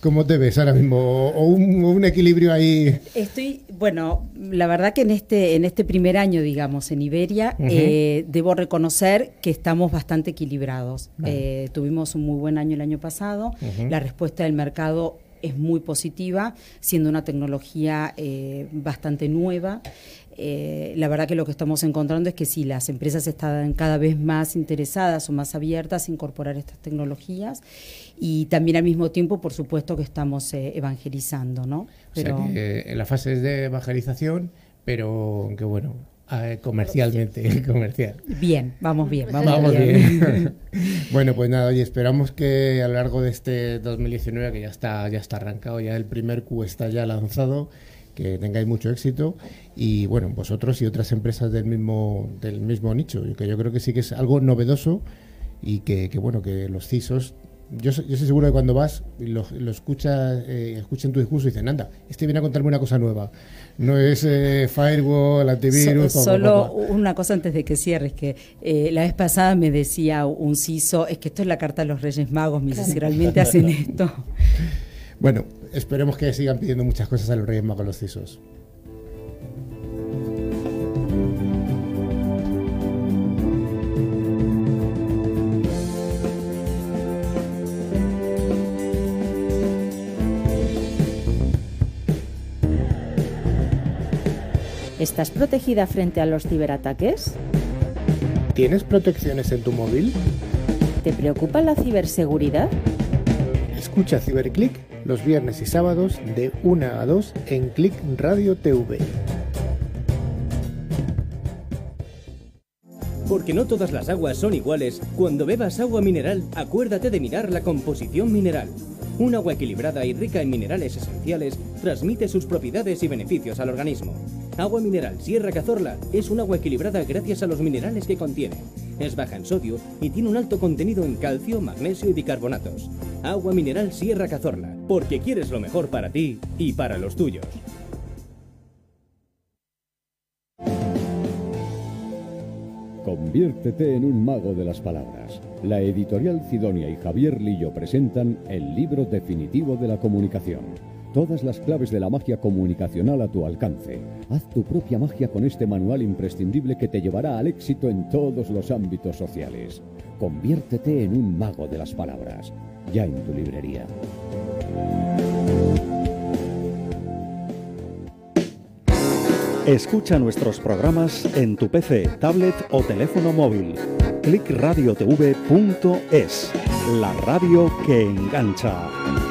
¿Cómo te ves ahora mismo? ¿O un, un, equilibrio ahí? Estoy, bueno, la verdad que en este, en este primer año, digamos, en Iberia, eh, debo reconocer que estamos bastante equilibrados. Eh, tuvimos un muy buen año el año pasado, la respuesta del mercado es muy positiva, siendo una tecnología eh, bastante nueva. Eh, la verdad que lo que estamos encontrando es que sí, las empresas están cada vez más interesadas o más abiertas a incorporar estas tecnologías y también al mismo tiempo, por supuesto, que estamos eh, evangelizando, ¿no? Pero... O sea que en la fase de evangelización, pero que bueno, comercialmente, *laughs* comercial. Bien, vamos bien, vamos, bien. *laughs* bueno, pues nada, oye, esperamos que a lo largo de este 2019, que ya está, ya está arrancado, ya el primer Q está ya lanzado, que tengáis mucho éxito y bueno, vosotros y otras empresas del mismo, del mismo nicho, que yo creo que sí que es algo novedoso y que, bueno, que los CISOs yo, yo estoy seguro que cuando vas y lo, lo escuchas, eh, escuchan tu discurso y dicen, anda, este viene a contarme una cosa nueva. No es eh, firewall, antivirus. solo una cosa antes de que cierres, que eh, la vez pasada me decía un CISO, es que esto es la carta de los Reyes Magos, me dice, si realmente hacen esto. Bueno, esperemos que sigan pidiendo muchas cosas a los Reyes Magos los CISOs. ¿Estás protegida frente a los ciberataques? ¿Tienes protecciones en tu móvil? ¿Te preocupa la ciberseguridad? Escucha CiberClick los viernes y sábados de 1 a 2 en Click Radio TV. Porque no todas las aguas son iguales, cuando bebas agua mineral, acuérdate de mirar la composición mineral. Un agua equilibrada y rica en minerales esenciales transmite sus propiedades y beneficios al organismo. Agua mineral Sierra Cazorla es un agua equilibrada gracias a los minerales que contiene. Es baja en sodio y tiene un alto contenido en calcio, magnesio y bicarbonatos. Agua mineral Sierra Cazorla, porque quieres lo mejor para ti y para los tuyos. Conviértete en un mago de las palabras. La editorial Cidonia y Javier Lillo presentan el libro definitivo de la comunicación Todas las claves de la magia comunicacional a tu alcance. Haz tu propia magia con este manual imprescindible que te llevará al éxito en todos los ámbitos sociales. Conviértete en un mago de las palabras. Ya en tu librería. Escucha nuestros programas en tu PC, tablet o teléfono móvil. clickradiotv.es, la radio que engancha.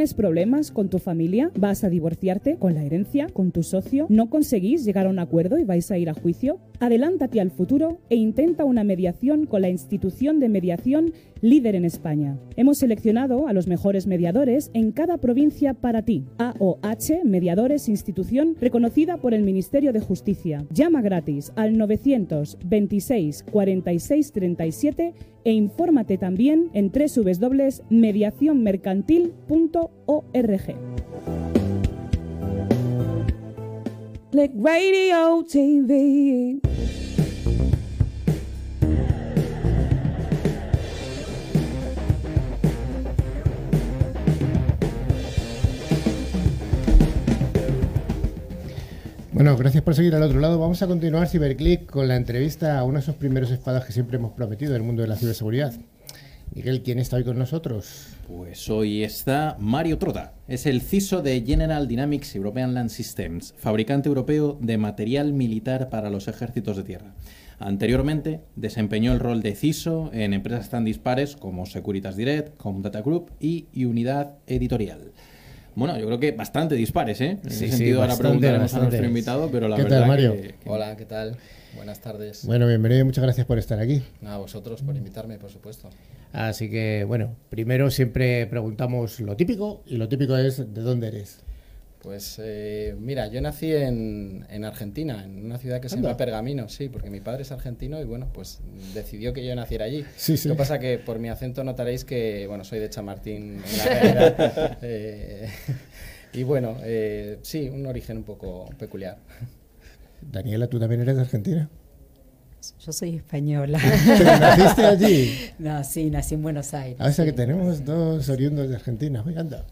¿Tienes problemas con tu familia? ¿Vas a divorciarte con la herencia? ¿Con tu socio? ¿No conseguís llegar a un acuerdo y vais a ir a juicio? Adelántate al futuro e intenta una mediación con la institución de mediación líder en España. Hemos seleccionado a los mejores mediadores en cada provincia para ti. AOH Mediadores, institución reconocida por el Ministerio de Justicia. Llama gratis al 926 46 37 e infórmate también en www.mediacionmercantil.org. Radio TV. Bueno, gracias por seguir al otro lado. Vamos a continuar Ciberclick con la entrevista a uno de esos primeros espadas que siempre hemos prometido en el mundo de la ciberseguridad. Miguel, ¿quién está hoy con nosotros? Pues hoy está Mario Trota. Es el CISO de General Dynamics European Land Systems, fabricante europeo de material militar para los ejércitos de tierra. Anteriormente desempeñó el rol de CISO en empresas tan dispares como Securitas Direct, Comdata Group y Unidad Editorial. Bueno, yo creo que bastante dispares, ¿eh? En Sí, ese sí, sentido, ahora bastante, preguntaremos a bastante. nuestro invitado, pero la ¿Qué tal, verdad Mario? que- que- Hola, ¿qué tal? Buenas tardes. Bueno, bienvenido y muchas gracias por estar aquí. A vosotros por invitarme, por supuesto. Así que, bueno, primero siempre preguntamos lo típico y lo típico es ¿de dónde eres? Pues eh, mira, yo nací en, en Argentina, en una ciudad que se Anda. llama Pergamino, sí, porque mi padre es argentino y bueno, pues decidió que yo naciera allí. Sí, sí. Lo que pasa que por mi acento notaréis que, bueno, soy de Chamartín en la realidad. *laughs* Eh, y bueno, eh, sí, un origen un poco peculiar. Daniela, ¿tú también eres de Argentina? Yo soy española. *laughs* ¿Pero naciste allí? *laughs* No, sí, nací en Buenos Aires. Ah, o sea sí. que tenemos dos oriundos de Argentina. Oye, anda,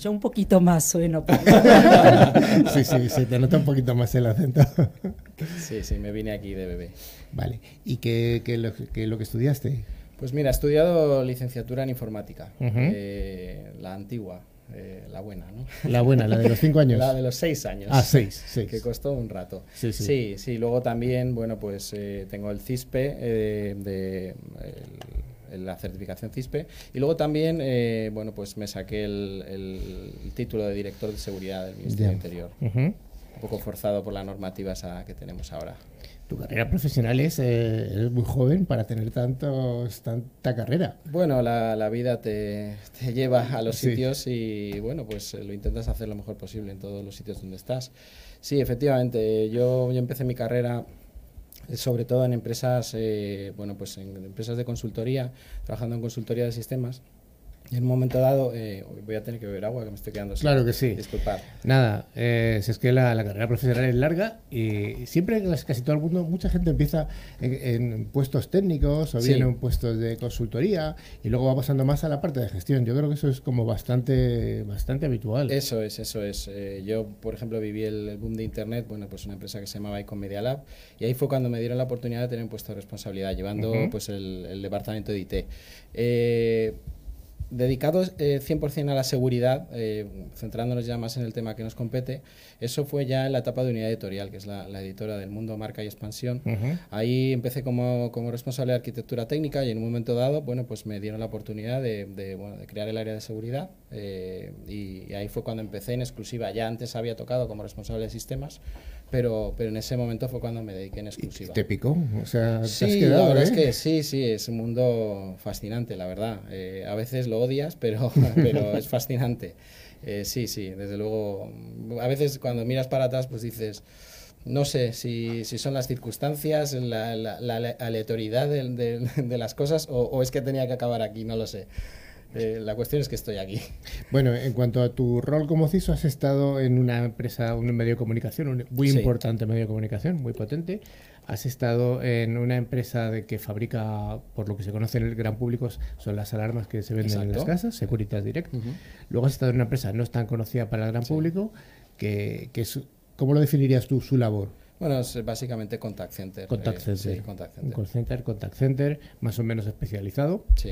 Yo un poquito más sueno. pero- *laughs* sí, sí, se te nota un poquito más el acento. Sí, sí, me vine aquí de bebé. Vale. ¿Y qué, qué, lo, qué lo que estudiaste? Pues mira, he estudiado licenciatura en informática, eh, la antigua, eh, la buena, ¿no? La buena, la de los cinco años. *laughs* La de los seis años. Ah, seis, seis. Que costó un rato. Sí, sí. sí, sí, luego también, bueno, pues eh, tengo el CISPE, eh, de, el- la certificación CISPE, y luego también, eh, bueno, pues me saqué el, el- el título de director de seguridad del Ministerio del Interior. Un poco forzado por la normativa esa que tenemos ahora. Tu carrera profesional es, eh, eres muy joven para tener tantos, tanta carrera. Bueno, la, la vida te, te lleva a los Sí. sitios y bueno, pues eh, lo intentas hacer lo mejor posible en todos los sitios donde estás. Sí, efectivamente, yo, yo empecé mi carrera eh, sobre todo en empresas, eh, bueno, pues en empresas de consultoría, trabajando en consultoría de sistemas. En un momento dado, eh, voy a tener que beber agua, que me estoy quedando sin- Claro que sí. Disculpad. Nada, eh, si es que la, la carrera profesional es larga y siempre, casi todo el mundo, mucha gente empieza en, en puestos técnicos o bien en puestos de consultoría y luego va pasando más a la parte de gestión. Yo creo que eso es como bastante, bastante habitual. Eso es, eso es. Eh, yo, por ejemplo, viví el, el boom de Internet, bueno, pues una empresa que se llamaba Icon Media Lab, y ahí fue cuando me dieron la oportunidad de tener un puesto de responsabilidad, llevando pues el, el departamento de IT. Dedicados eh, 100% a la seguridad, eh, centrándonos ya más en el tema que nos compete, eso fue ya en la etapa de unidad editorial, que es la, la editora del mundo Marca y Expansión. Ahí empecé como, como responsable de arquitectura técnica y en un momento dado, bueno, pues me dieron la oportunidad de, de, bueno, de crear el área de seguridad eh, y, y ahí fue cuando empecé en exclusiva. Ya antes había tocado como responsable de sistemas, pero, pero en ese momento fue cuando me dediqué en exclusiva. ¿Te picó? O sea, te has Sí, quedado, la verdad ¿eh? es que sí, sí, es un mundo fascinante, la verdad. Eh, a veces lo odias, pero, *laughs* pero es fascinante. Eh, sí, sí, desde luego. A veces cuando miras para atrás, pues dices, no sé si, si son las circunstancias, la, la- la aleatoriedad de, de- *laughs* de las cosas o, o es que tenía que acabar aquí, no lo sé. Eh, la cuestión es que estoy aquí. *laughs* Bueno, en cuanto a tu rol como CISO, has estado en una empresa, un medio de comunicación, un muy Sí. importante medio de comunicación, muy potente. Has estado en una empresa de que fabrica, por lo que se conoce en el gran público, son las alarmas que se venden en las Exacto. casas, Securitas Direct. Ujú. Luego has estado en una empresa no tan conocida para el gran público, que, que es, ¿cómo lo definirías tú, su labor? Bueno, es básicamente contact center. Contact eh, center. sí, contact Un center. call center, contact center, más o menos especializado. Sí.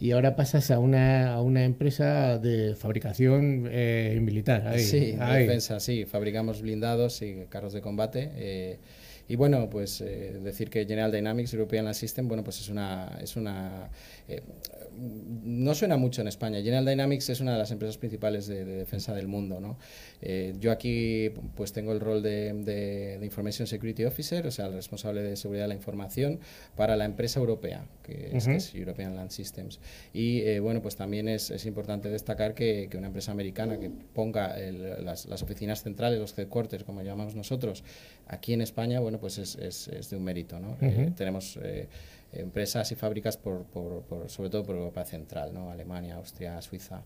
Y ahora pasas a una, a una empresa de fabricación eh, militar. ahí, sí, ahí. defensa, sí. Fabricamos blindados y carros de combate. eh, y bueno, pues eh, decir que General Dynamics European Land System, bueno, pues es una, es una eh, no suena mucho en España. General Dynamics es una de las empresas principales de, de defensa del mundo, ¿no? Eh, yo aquí, pues tengo el rol de, de- de Information Security Officer, o sea, el responsable de seguridad de la información para la empresa europea, que es, que Ujú. es European Land Systems. Y eh, bueno, pues también es, es importante destacar que, que una empresa americana que ponga el- las, las oficinas centrales, los headquarters, como llamamos nosotros, aquí en España, bueno, pues es, de un mérito, ¿no? Eh, tenemos empresas y fábricas por, por- por- sobre todo por Europa Central, ¿no? Alemania, Austria, Suiza.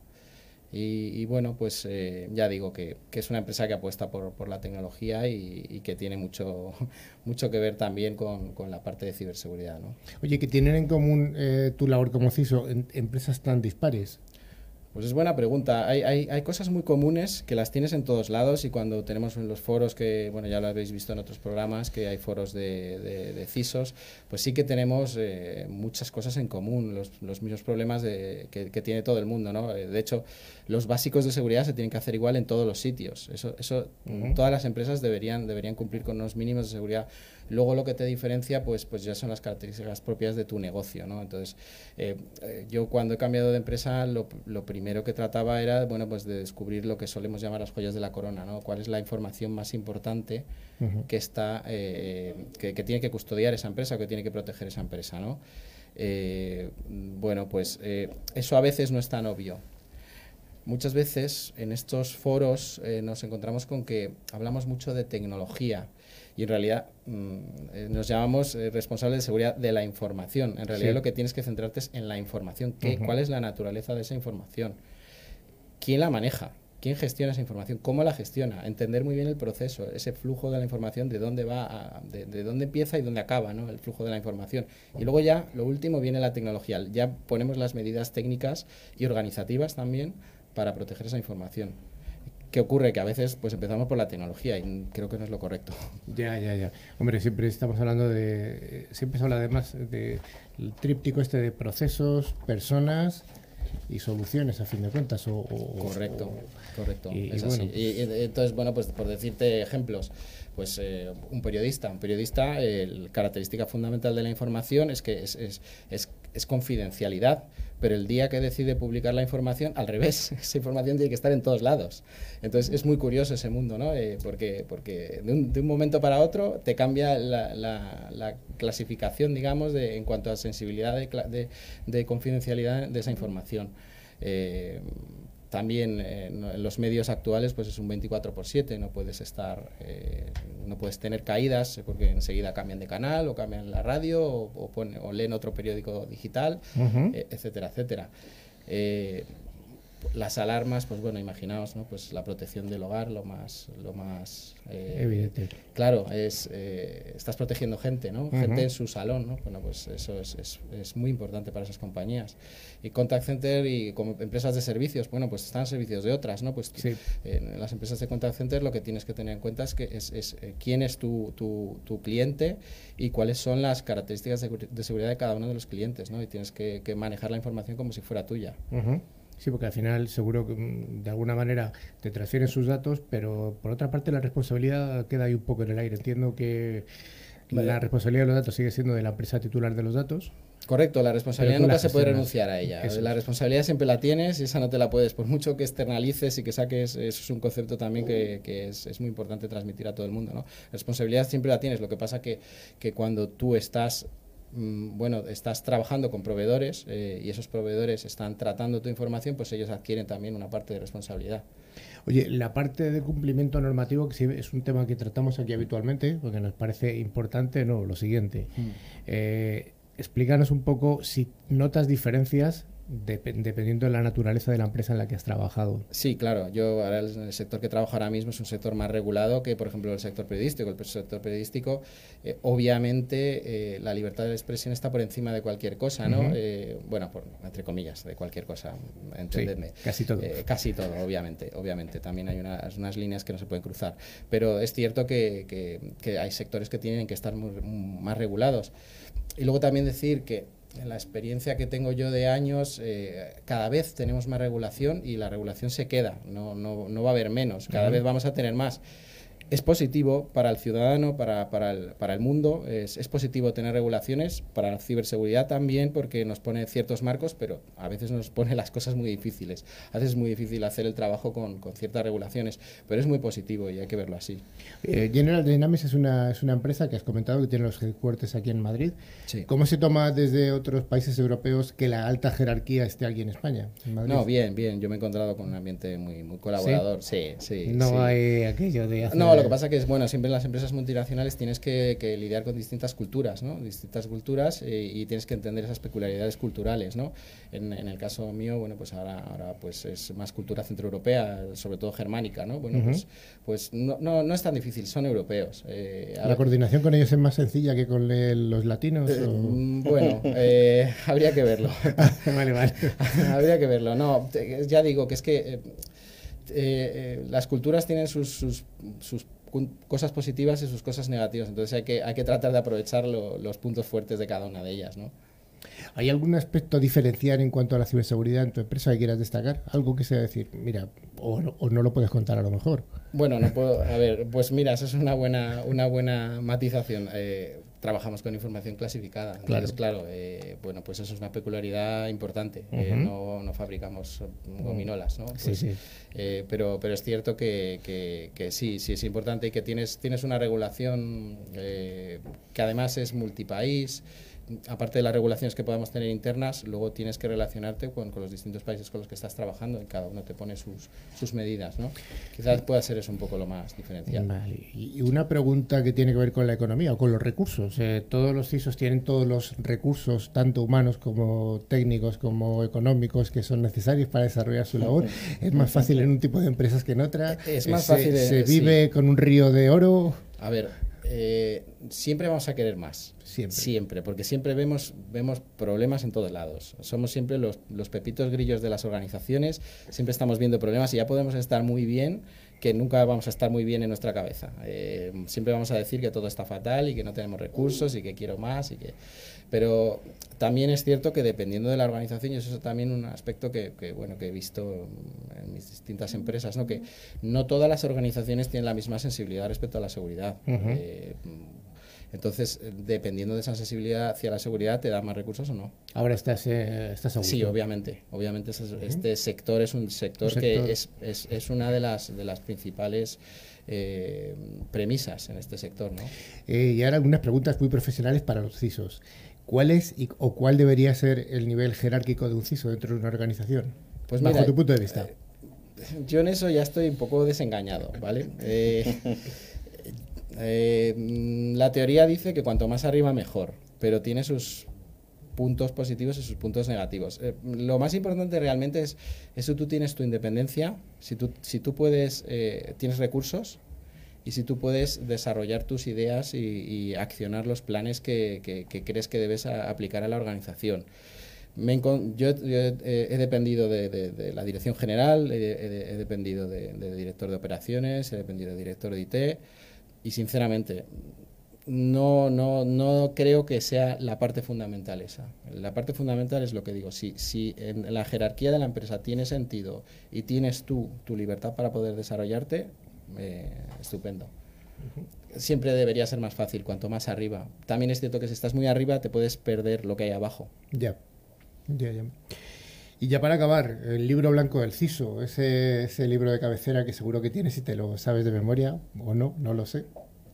Y, bueno, pues eh, ya digo que, es una empresa que apuesta por, la tecnología y, que tiene mucho, *laughs* mucho que ver también con, la parte de ciberseguridad. Oye, que tienen en común eh, tu labor como CISO en empresas tan dispares. Pues es buena pregunta. Hay, hay, hay cosas muy comunes que las tienes en todos lados y cuando tenemos en los foros, que bueno ya lo habéis visto en otros programas, que hay foros de, de, de CISOs, pues sí que tenemos eh, muchas cosas en común, los, los mismos problemas de, que, que tiene todo el mundo. ¿no? Eh, De hecho, los básicos de seguridad se tienen que hacer igual en todos los sitios. Eso, eso todas las empresas deberían, deberían cumplir con unos mínimos de seguridad. Luego lo que te diferencia, pues, pues ya son las características propias de tu negocio, ¿no? Entonces, eh, eh, yo cuando he cambiado de empresa, lo, lo primero que trataba era, bueno, pues de descubrir lo que solemos llamar las joyas de la corona, ¿no? ¿Cuál es la información más importante que está, eh, que, que tiene que custodiar esa empresa o que tiene que proteger esa empresa, ¿no? Eh, bueno, pues eso a veces no es tan obvio. Muchas veces en estos foros eh, nos encontramos con que hablamos mucho de tecnología y en realidad mm, eh, nos llamamos eh, responsables de seguridad de la información. En realidad Sí. lo que tienes que centrarte es en la información. ¿Qué. ¿Cuál es la naturaleza de esa información? ¿Quién la maneja? quién gestiona esa información, cómo la gestiona, entender muy bien el proceso, ese flujo de la información, de dónde va, a- de, de dónde empieza y dónde acaba, ¿no? El flujo de la información. Y luego ya, lo último, viene la tecnología. Ya ponemos las medidas técnicas y organizativas también para proteger esa información. ¿Qué ocurre? Que a veces pues empezamos por la tecnología y creo que no es lo correcto. *laughs* Ya, ya, ya. Hombre, siempre estamos hablando de. Siempre se habla además del tríptico este de procesos, personas y soluciones, a fin de cuentas. O, o- Correcto, o- correcto. y- y es bueno, así. Y- entonces, bueno, pues por decirte ejemplos, pues eh, un periodista, un periodista, la característica fundamental de la información es que es, es, es, es confidencialidad, pero el día que decide publicar la información, al revés, *laughs* esa información tiene que estar en todos lados. Entonces es muy curioso ese mundo, ¿no? Eh, porque porque de, un, de un momento para otro te cambia la, la- la clasificación, digamos, de, en cuanto a sensibilidad de, de confidencialidad de esa información. Eh, también eh, en los medios actuales pues es un 24 por 7, no puedes estar, eh, no puedes tener caídas eh, porque enseguida cambian de canal o cambian la radio o, o pone- o leen otro periódico digital, eh, etcétera, etcétera. Las alarmas, pues bueno, imaginaos, ¿no? Pues la protección del hogar, lo más, lo más eh, Evidente. Claro, es eh, estás protegiendo gente, ¿no? Gente en su salón, ¿no? Bueno, pues eso es, es, es muy importante para esas compañías. Y contact center y como empresas de servicios, bueno, pues están servicios de otras, ¿no? Pues Sí. en las empresas de contact center lo que tienes que tener en cuenta es que es, es, eh, quién es tu, tu, tu cliente y cuáles son las características de, de seguridad de cada uno de los clientes, ¿no? Y tienes que, que manejar la información como si fuera tuya. Ujú. Sí, porque al final seguro que mm, de alguna manera te transfieren sus datos, pero por otra parte la responsabilidad queda ahí un poco en el aire. Entiendo que Vale. la responsabilidad de los datos sigue siendo de la empresa titular de los datos. Correcto, la responsabilidad nunca la se puede renunciar a ella. Eso La es. responsabilidad siempre la tienes y esa no te la puedes, por mucho que externalices y que saques, eso es un concepto también que, que es, es muy importante transmitir a todo el mundo. ¿no? Responsabilidad siempre la tienes, lo que pasa que, que cuando tú estás bueno, estás trabajando con proveedores eh, y esos proveedores están tratando tu información, pues ellos adquieren también una parte de responsabilidad. Oye, la parte de cumplimiento normativo, que sí es un tema que tratamos aquí habitualmente, porque nos parece importante, no, lo siguiente. Eh, explícanos un poco si notas diferencias dependiendo de la naturaleza de la empresa en la que has trabajado. Sí, claro. Yo ahora el, el sector que trabajo ahora mismo es un sector más regulado que, por ejemplo, el sector periodístico. El sector periodístico, eh, obviamente, eh, la libertad de expresión está por encima de cualquier cosa, ¿no? Ujú. Eh, bueno, por, entre comillas, de cualquier cosa, entendedme. casi todo. Eh, casi todo, obviamente, obviamente. También hay unas, unas líneas que no se pueden cruzar. Pero es cierto que, que- que hay sectores que tienen que estar muy- más regulados. Y luego también decir que en la experiencia que tengo yo de años, eh, cada vez tenemos más regulación y la regulación se queda, no, no, no va a haber menos, cada vez vamos a tener más. Es positivo para el ciudadano, para, para, el, para el mundo, es, es positivo tener regulaciones, para la ciberseguridad también, porque nos pone ciertos marcos, pero a veces nos pone las cosas muy difíciles. A veces es muy difícil hacer el trabajo con, con ciertas regulaciones, pero es muy positivo y hay que verlo así. Eh, General Dynamics es una, es una empresa que has comentado que tiene los headquarters aquí en Madrid. Sí. ¿Cómo se toma desde otros países europeos que la alta jerarquía esté aquí en España? en? No, bien, bien. Yo me he encontrado con un ambiente muy, muy colaborador. Sí, sí. No sí. hay aquello de hacer- No, lo que pasa que es, bueno, siempre en las empresas multinacionales tienes que, que lidiar con distintas culturas, ¿no? Distintas culturas eh, y tienes que entender esas peculiaridades culturales, ¿no? En, en el caso mío, bueno, pues ahora, ahora pues es más cultura centroeuropea, sobre todo germánica, ¿no? Bueno, Ujú. pues, pues no, no, no es tan difícil, son europeos. Eh, ¿La ahora- coordinación con ellos es más sencilla que con los latinos? Eh, mm, bueno, eh, habría que verlo. *laughs* vale, vale. *laughs* habría que verlo. No, ya digo que es que eh, eh, las culturas tienen sus, sus, cosas positivas y sus cosas negativas. Entonces hay que, hay que tratar de aprovechar lo- los puntos fuertes de cada una de ellas, ¿no? ¿Hay algún aspecto a diferenciar en cuanto a la ciberseguridad en tu empresa que quieras destacar? Algo que sea decir, mira, o no, o no lo puedes contar a lo mejor. Bueno, no puedo. A ver, pues mira, eso es una buena, una buena matización. Eh, trabajamos con información clasificada. Entonces, claro, eh, bueno, pues eso es una peculiaridad importante. Eh, no, no fabricamos gominolas, ¿no? Sí, Pues, sí. eh, pero, pero es cierto que, que- que sí, sí es importante y que tienes, tienes una regulación eh, que además es multipaís. Aparte de las regulaciones que podamos tener internas, luego tienes que relacionarte con, con los distintos países con los que estás trabajando y cada uno te pone sus, sus medidas, ¿no? Quizás pueda ser eso un poco lo más diferencial. Vale. Y una pregunta que tiene que ver con la economía o con los recursos. Eh, todos los CISOs tienen todos los recursos, tanto humanos como técnicos como económicos, que son necesarios para desarrollar su labor. *laughs* Es más fácil en un tipo de empresas que en otra. Es más Se- fácil, Se, eh, vive sí. con un río de oro. A ver, eh, siempre vamos a querer más. Siempre. porque siempre vemos, vemos problemas en todos lados. Somos siempre los, los pepitos grillos de las organizaciones, siempre estamos viendo problemas y ya podemos estar muy bien, que nunca vamos a estar muy bien en nuestra cabeza. Eh, siempre vamos a decir que todo está fatal y que no tenemos recursos y que quiero más y que... Pero también es cierto que dependiendo de la organización, y eso es también un aspecto que, que, bueno, que he visto en mis distintas empresas, ¿no? que no todas las organizaciones tienen la misma sensibilidad respecto a la seguridad. Eh, entonces, eh, dependiendo de esa sensibilidad hacia la seguridad, ¿te da más recursos o no? Ahora estás, eh, estás a Sí, obviamente. Obviamente este sector es un sector, Un sector. que es, es, es una de las, de las principales eh, premisas en este sector, ¿no? Eh, y ahora algunas preguntas muy profesionales para los CISOs. ¿Cuál es y- o cuál debería ser el nivel jerárquico de un CISO dentro de una organización? Pues bajo mira, tu punto de vista. Yo en eso ya estoy un poco desengañado, ¿vale? *laughs* Eh, eh, la teoría dice que cuanto más arriba mejor, pero tiene sus puntos positivos y sus puntos negativos. Eh, lo más importante realmente es, es si tú tienes tu independencia, si tú, si tú puedes, eh, tienes recursos y si tú puedes desarrollar tus ideas y, accionar los planes que, crees que debes aplicar a la organización. Yo, he, he dependido de, la dirección general, he dependido de, de director de operaciones, he dependido de director de IT y sinceramente no, no, no creo que sea la parte fundamental esa. La parte fundamental es lo que digo, si, si en la jerarquía de la empresa tiene sentido y tienes tú tu libertad para poder desarrollarte, eh, estupendo. Siempre debería ser más fácil, cuanto más arriba. También es cierto que si estás muy arriba te puedes perder lo que hay abajo. Ya. Ya, ya. Y ya para acabar, el libro blanco del CISO, ese, ese libro de cabecera que seguro que tienes y te lo sabes de memoria, o no, no lo sé.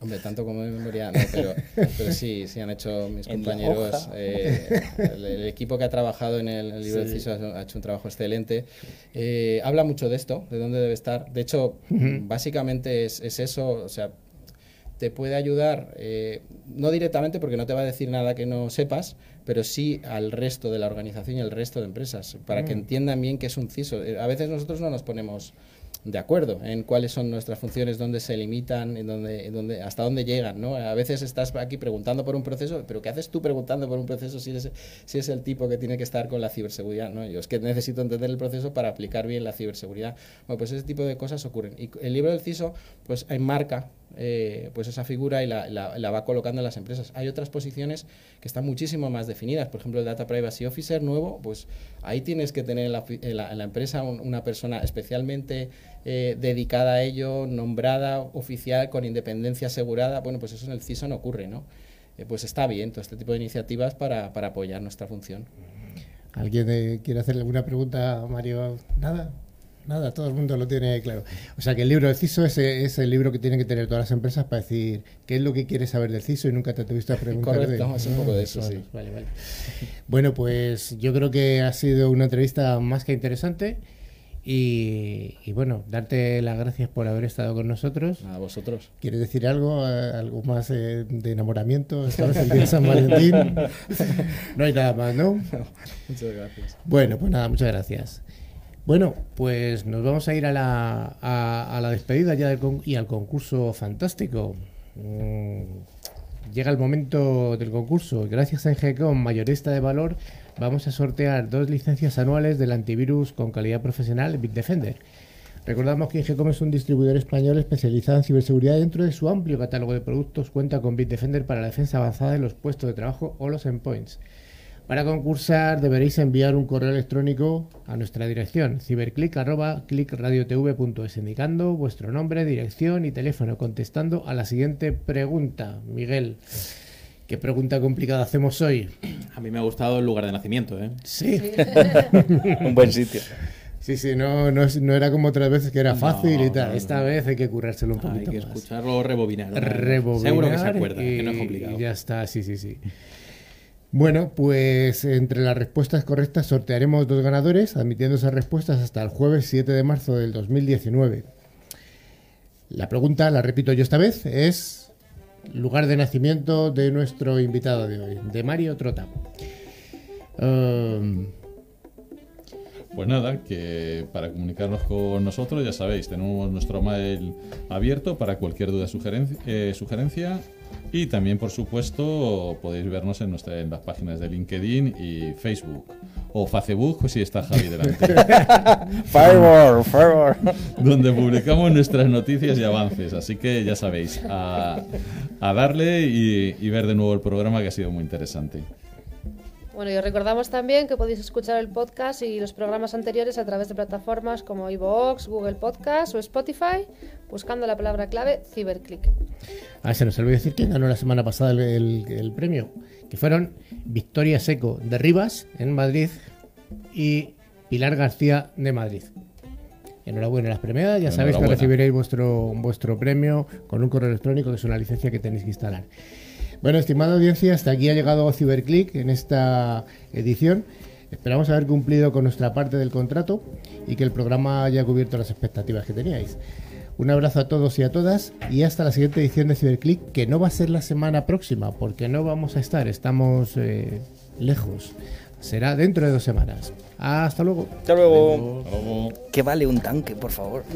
Hombre, tanto como de memoria, no, pero, pero sí, sí han hecho mis *laughs* compañeros. eh, el, el equipo que ha trabajado en el, el libro del Sí. CISO ha, ha hecho un trabajo excelente. Eh, habla mucho de esto, de dónde debe estar. De hecho, básicamente es, es eso, o sea, te puede ayudar, eh, no directamente porque no te va a decir nada que no sepas, pero sí al resto de la organización y al resto de empresas, para que Mm. entiendan bien qué es un CISO. Eh, A veces nosotros no nos ponemos de acuerdo en cuáles son nuestras funciones, dónde se limitan, en dónde, en dónde, hasta dónde llegan. ¿no? A veces estás aquí preguntando por un proceso, pero ¿qué haces tú preguntando por un proceso si eres, si es el tipo que tiene que estar con la ciberseguridad? ¿no? Yo es que necesito entender el proceso para aplicar bien la ciberseguridad. Bueno, pues ese tipo de cosas ocurren. Y el libro del CISO pues enmarca eh, pues esa figura y la, la- va colocando en las empresas. Hay otras posiciones que están muchísimo más definidas. Por ejemplo, el Data Privacy Officer nuevo, pues ahí tienes que tener en la, en la- empresa un- una persona especialmente eh, dedicada a ello, nombrada, oficial, con independencia asegurada. Bueno, pues eso en el CISO no ocurre, ¿no? Eh, pues está bien todo este tipo de iniciativas para, para apoyar nuestra función. ¿Alguien eh, quiere hacerle alguna pregunta Mario? Nada. Nada, todo el mundo lo tiene claro. O sea que el libro del CISO es, es el libro que tienen que tener todas las empresas para decir qué es lo que quieres saber del CISO y nunca te atreviste a preguntar de Correcto, él. es un poco de eso, Vale, sí. Vale, vale. Bueno, pues yo creo que ha sido una entrevista más que interesante y, y bueno, darte las gracias por haber estado con nosotros. A vosotros. ¿Quieres decir algo? eh, ¿Algo más eh, de enamoramiento? ¿Estamos el día de San Valentín? *laughs* No hay nada más, ¿no? Muchas gracias. Bueno, pues nada, muchas gracias. Bueno, pues nos vamos a ir a la, a, a la despedida ya del con- y al concurso fantástico. Mm, llega el momento del concurso. Gracias a Engecom, mayorista de valor, vamos a sortear dos licencias anuales del antivirus con calidad profesional Bitdefender. Recordamos que Ingecom es un distribuidor español especializado en ciberseguridad dentro de su amplio catálogo de productos cuenta con Bitdefender para la defensa avanzada de los puestos de trabajo o los endpoints. Para concursar deberéis enviar un correo electrónico a nuestra dirección ciberclick@clickradiotv.es indicando vuestro nombre, dirección y teléfono contestando a la siguiente pregunta. Miguel, ¿qué pregunta complicada hacemos hoy? A mí me ha gustado el lugar de nacimiento, ¿eh? Sí. *laughs* Un buen sitio. Sí, sí, no, no, es- no era como otras veces que era No, fácil y tal. no, no. Esta vez hay que currárselo un Hay poquito que más. escucharlo rebobinar. ¿no? Rebobinar Seguro que se acuerda, y, que no es complicado. y ya está, sí, sí, sí. Bueno, pues entre las respuestas correctas sortearemos dos ganadores, admitiendo esas respuestas hasta el jueves 7 de marzo del 2019. La pregunta, la repito yo esta vez, es lugar de nacimiento de nuestro invitado de hoy, de Mario Trota. Um, Pues nada, que para comunicarnos con nosotros, ya sabéis, tenemos nuestro mail abierto para cualquier duda, sugerencia, eh, sugerencia y también, por supuesto, podéis vernos en, nuestra, en las páginas de LinkedIn y Facebook. O Facebook, si está Javi delante. *laughs* Firewall, firewall. Donde publicamos nuestras noticias y avances. Así que ya sabéis, a, a darle y, y ver de nuevo el programa que ha sido muy interesante. Bueno, y os recordamos también que podéis escuchar el podcast y los programas anteriores a través de plataformas como iVoox, Google Podcast o Spotify, buscando la palabra clave Ciberclick. Ah, se nos olvidó decir quién ganó la semana pasada el, el- el premio, que fueron Victoria Seco de Rivas, en Madrid, y Pilar García de Madrid. Enhorabuena a las premiadas, ya sabéis que recibiréis vuestro, vuestro premio con un correo electrónico, que es una licencia que tenéis que instalar. Bueno, estimada audiencia, hasta aquí ha llegado Ciberclick en esta edición. Esperamos haber cumplido con nuestra parte del contrato y que el programa haya cubierto las expectativas que teníais. Un abrazo a todos y a todas y hasta la siguiente edición de Ciberclick, que no va a ser la semana próxima, porque no vamos a estar, estamos eh, lejos. Será dentro de dos semanas. Hasta luego. Hasta luego. Hasta luego. ¿Qué vale un tanque, por favor? *laughs*